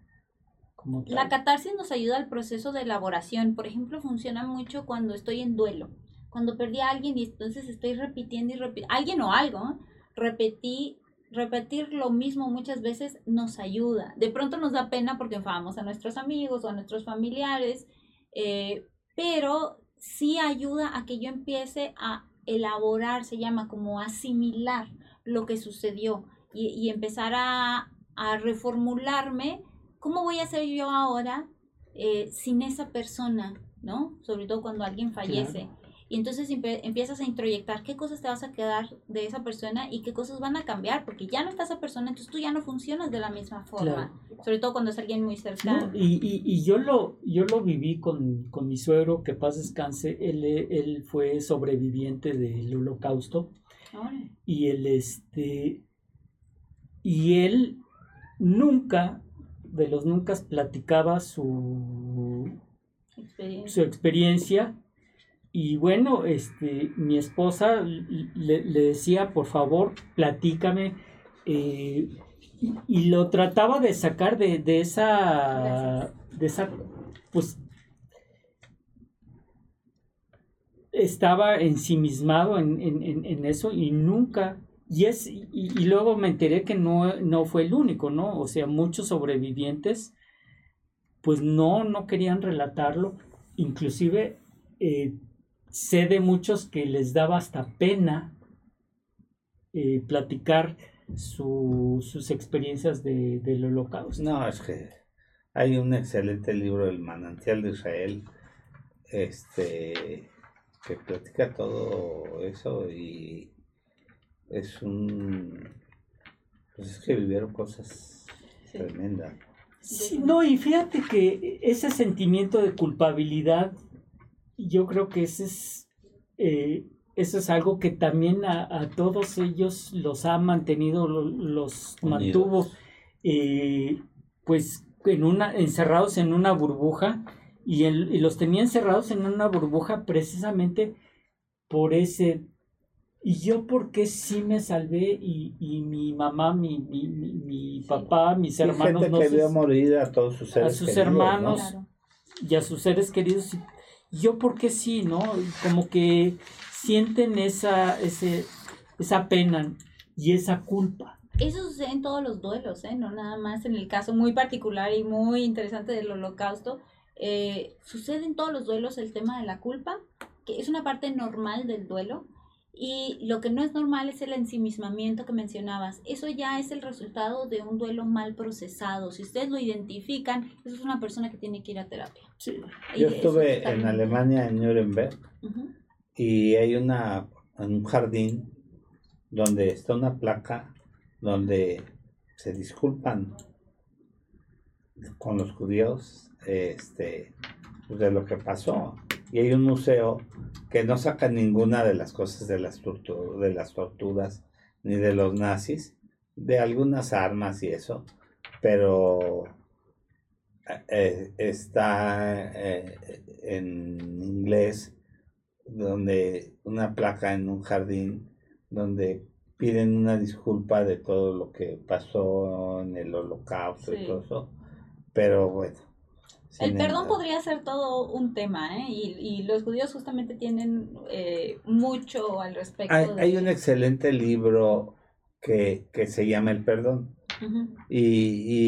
La catarsis nos ayuda al proceso de elaboración. Por ejemplo, funciona mucho cuando estoy en duelo. Cuando perdí a alguien y entonces estoy repitiendo y repitiendo. Alguien o algo. Repetí, repetir lo mismo muchas veces nos ayuda. De pronto nos da pena porque enfadamos a nuestros amigos o a nuestros familiares. eh, pero sí ayuda a que yo empiece a elaborar, se llama como asimilar lo que sucedió y, y empezar a, a reformularme ¿cómo voy a hacer yo ahora eh, sin esa persona? ¿No? Sobre todo cuando alguien fallece. Y entonces empiezas a introyectar qué cosas te vas a quedar de esa persona y qué cosas van a cambiar, porque ya no está esa persona, entonces tú ya no funcionas de la misma forma. Sobre todo cuando es alguien muy cercano. No, y, y, y yo lo, yo lo viví con, con mi suegro, que paz descanse, él, él fue sobreviviente del holocausto Ahora, y él este y él nunca de los nunca platicaba su, experiencia. su experiencia y bueno este mi esposa le, le decía por favor platícame eh, y, y lo trataba de sacar de, de esa Gracias. de esa pues estaba ensimismado en, en, en, en eso y nunca y es y, luego me enteré que no, no fue el único no o sea muchos sobrevivientes pues no no querían relatarlo. Inclusive eh, sé de muchos que les daba hasta pena eh, platicar su- sus experiencias de, del holocausto. No, es que hay un excelente libro, El manantial de Israel, este, que platica todo eso y es un, pues es que vivieron cosas Sí. tremendas. Sí, no, y fíjate que ese sentimiento de culpabilidad, yo creo que ese es, eh, eso es algo que también a, a todos ellos los ha mantenido, lo- los mantuvo, eh, pues, en una, encerrados en una burbuja, y, el- y los tenía encerrados en una burbuja precisamente por ese... ¿Y yo por qué sí me salvé y, y mi mamá, mi, mi, mi, mi papá, mis hermanos gente no que vio morir a todos sus seres sus queridos, ¿no? hermanos. Claro. y a sus seres queridos. y Yo porque sí, ¿no? Como que sienten esa, ese, esa pena y esa culpa. Eso sucede en todos los duelos, ¿eh? no nada más en el caso muy particular y muy interesante del holocausto. Eh, sucede en todos los duelos el tema de la culpa, que es una parte normal del duelo. Y lo que no es normal es el ensimismamiento que mencionabas. Eso ya es el resultado de un duelo mal procesado. Si ustedes lo identifican, eso es una persona que tiene que ir a terapia. Sí. Y Yo estuve en. Alemania, en Nuremberg, y hay una, un jardín donde está una placa donde se disculpan con los judíos este, de lo que pasó. Y hay un museo que no saca ninguna de las cosas de las, tortu- de las torturas ni de los nazis, de algunas armas y eso, pero eh, está eh, en inglés donde una placa en un jardín donde piden una disculpa de todo lo que pasó en el holocausto Sí. y todo eso, pero bueno. El perdón podría ser todo un tema, ¿eh? Y, y los judíos justamente tienen eh, mucho al respecto. Hay, de- hay un excelente libro que, que se llama El Perdón. Y,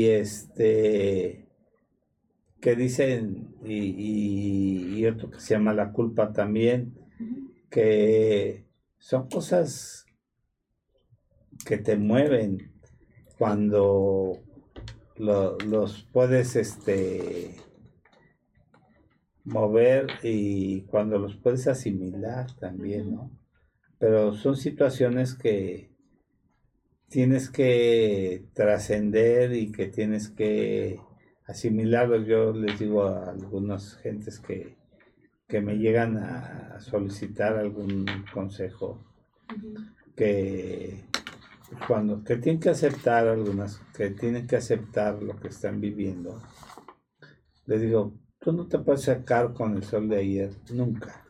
y este que dicen, y, y, otro que se llama La culpa también, que son cosas que te mueven cuando los puedes este mover y cuando los puedes asimilar también, ¿no? Pero son situaciones que tienes que trascender y que tienes que asimilarlos. Yo les digo a algunas gentes que, que me llegan a solicitar algún consejo, que cuando que tienen que aceptar algunas, que tienen que aceptar lo que están viviendo, les digo, tú no te puedes sacar con el sol de ayer, nunca.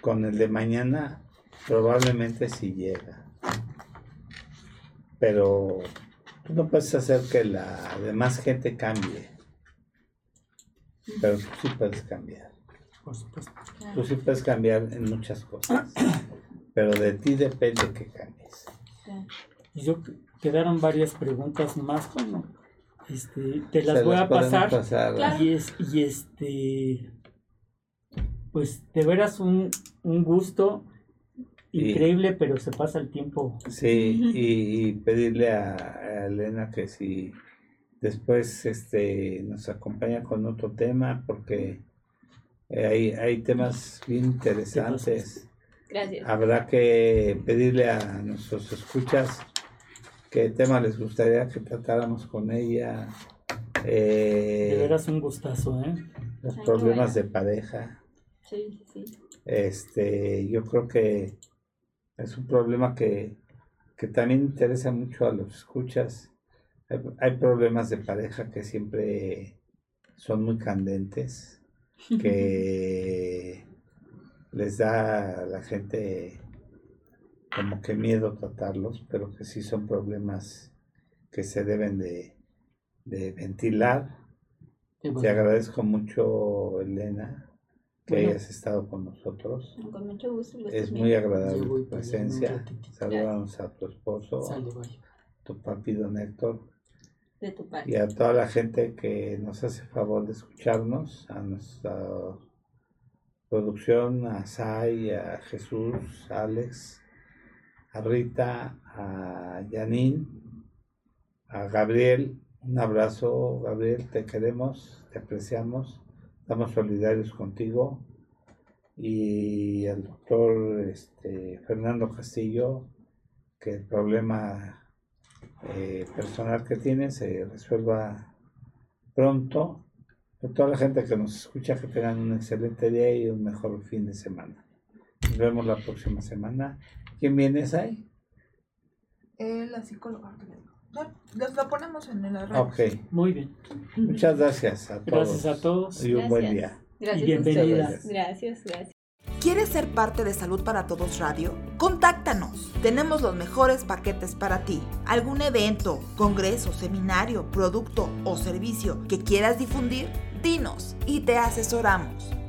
Con el de mañana probablemente sí llega. Pero tú no puedes hacer que la demás gente cambie. Pero tú sí puedes cambiar. Tú sí puedes cambiar en muchas cosas. Pero de ti depende que cambies. Y yo quedaron varias preguntas más, bueno, este, te las voy a pasar. Y, es, y este, pues de veras un, un gusto increíble, pero se pasa el tiempo. Sí, y, pedirle a, Elena que si después este, nos acompaña con otro tema, porque hay, hay temas bien interesantes. Gracias. Habrá que pedirle a nuestros escuchas qué tema les gustaría que tratáramos con ella. Eh, de veras un gustazo, ¿eh? Los problemas de pareja. Sí, sí. Este, yo creo que es un problema que, también interesa mucho a los escuchas. Hay, problemas de pareja que siempre son muy candentes, que les da a la gente como que miedo tratarlos, pero que sí son problemas que se deben de, ventilar. Te agradezco mucho, Elena, que hayas estado con nosotros. Con mucho gusto. Es muy agradable tu presencia. Saludamos a tu esposo, tu papi don Héctor. De tu Y a toda la gente que nos hace favor de escucharnos, a nuestra producción, a Sai, a Jesús, a Alex, a Rita, a Janine, a Gabriel. Un abrazo, Gabriel, te queremos, te apreciamos estamos solidarios contigo y al doctor este, Fernando Castillo que el problema eh, personal que tiene se resuelva pronto. A toda la gente que nos escucha que tengan un excelente día y un mejor fin de semana. Nos vemos la próxima semana. ¿Quién viene ahí? Eh, la psicóloga lo ponemos en el arreglo. Ok. Muy bien. Muchas gracias a todos. Gracias a todos. Y un buen día. Gracias y bienvenida. Gracias, gracias. ¿Quieres ser parte de Salud para Todos Radio? Contáctanos. Tenemos los mejores paquetes para ti. ¿Algún evento, congreso, seminario, producto o servicio que quieras difundir? Dinos y te asesoramos.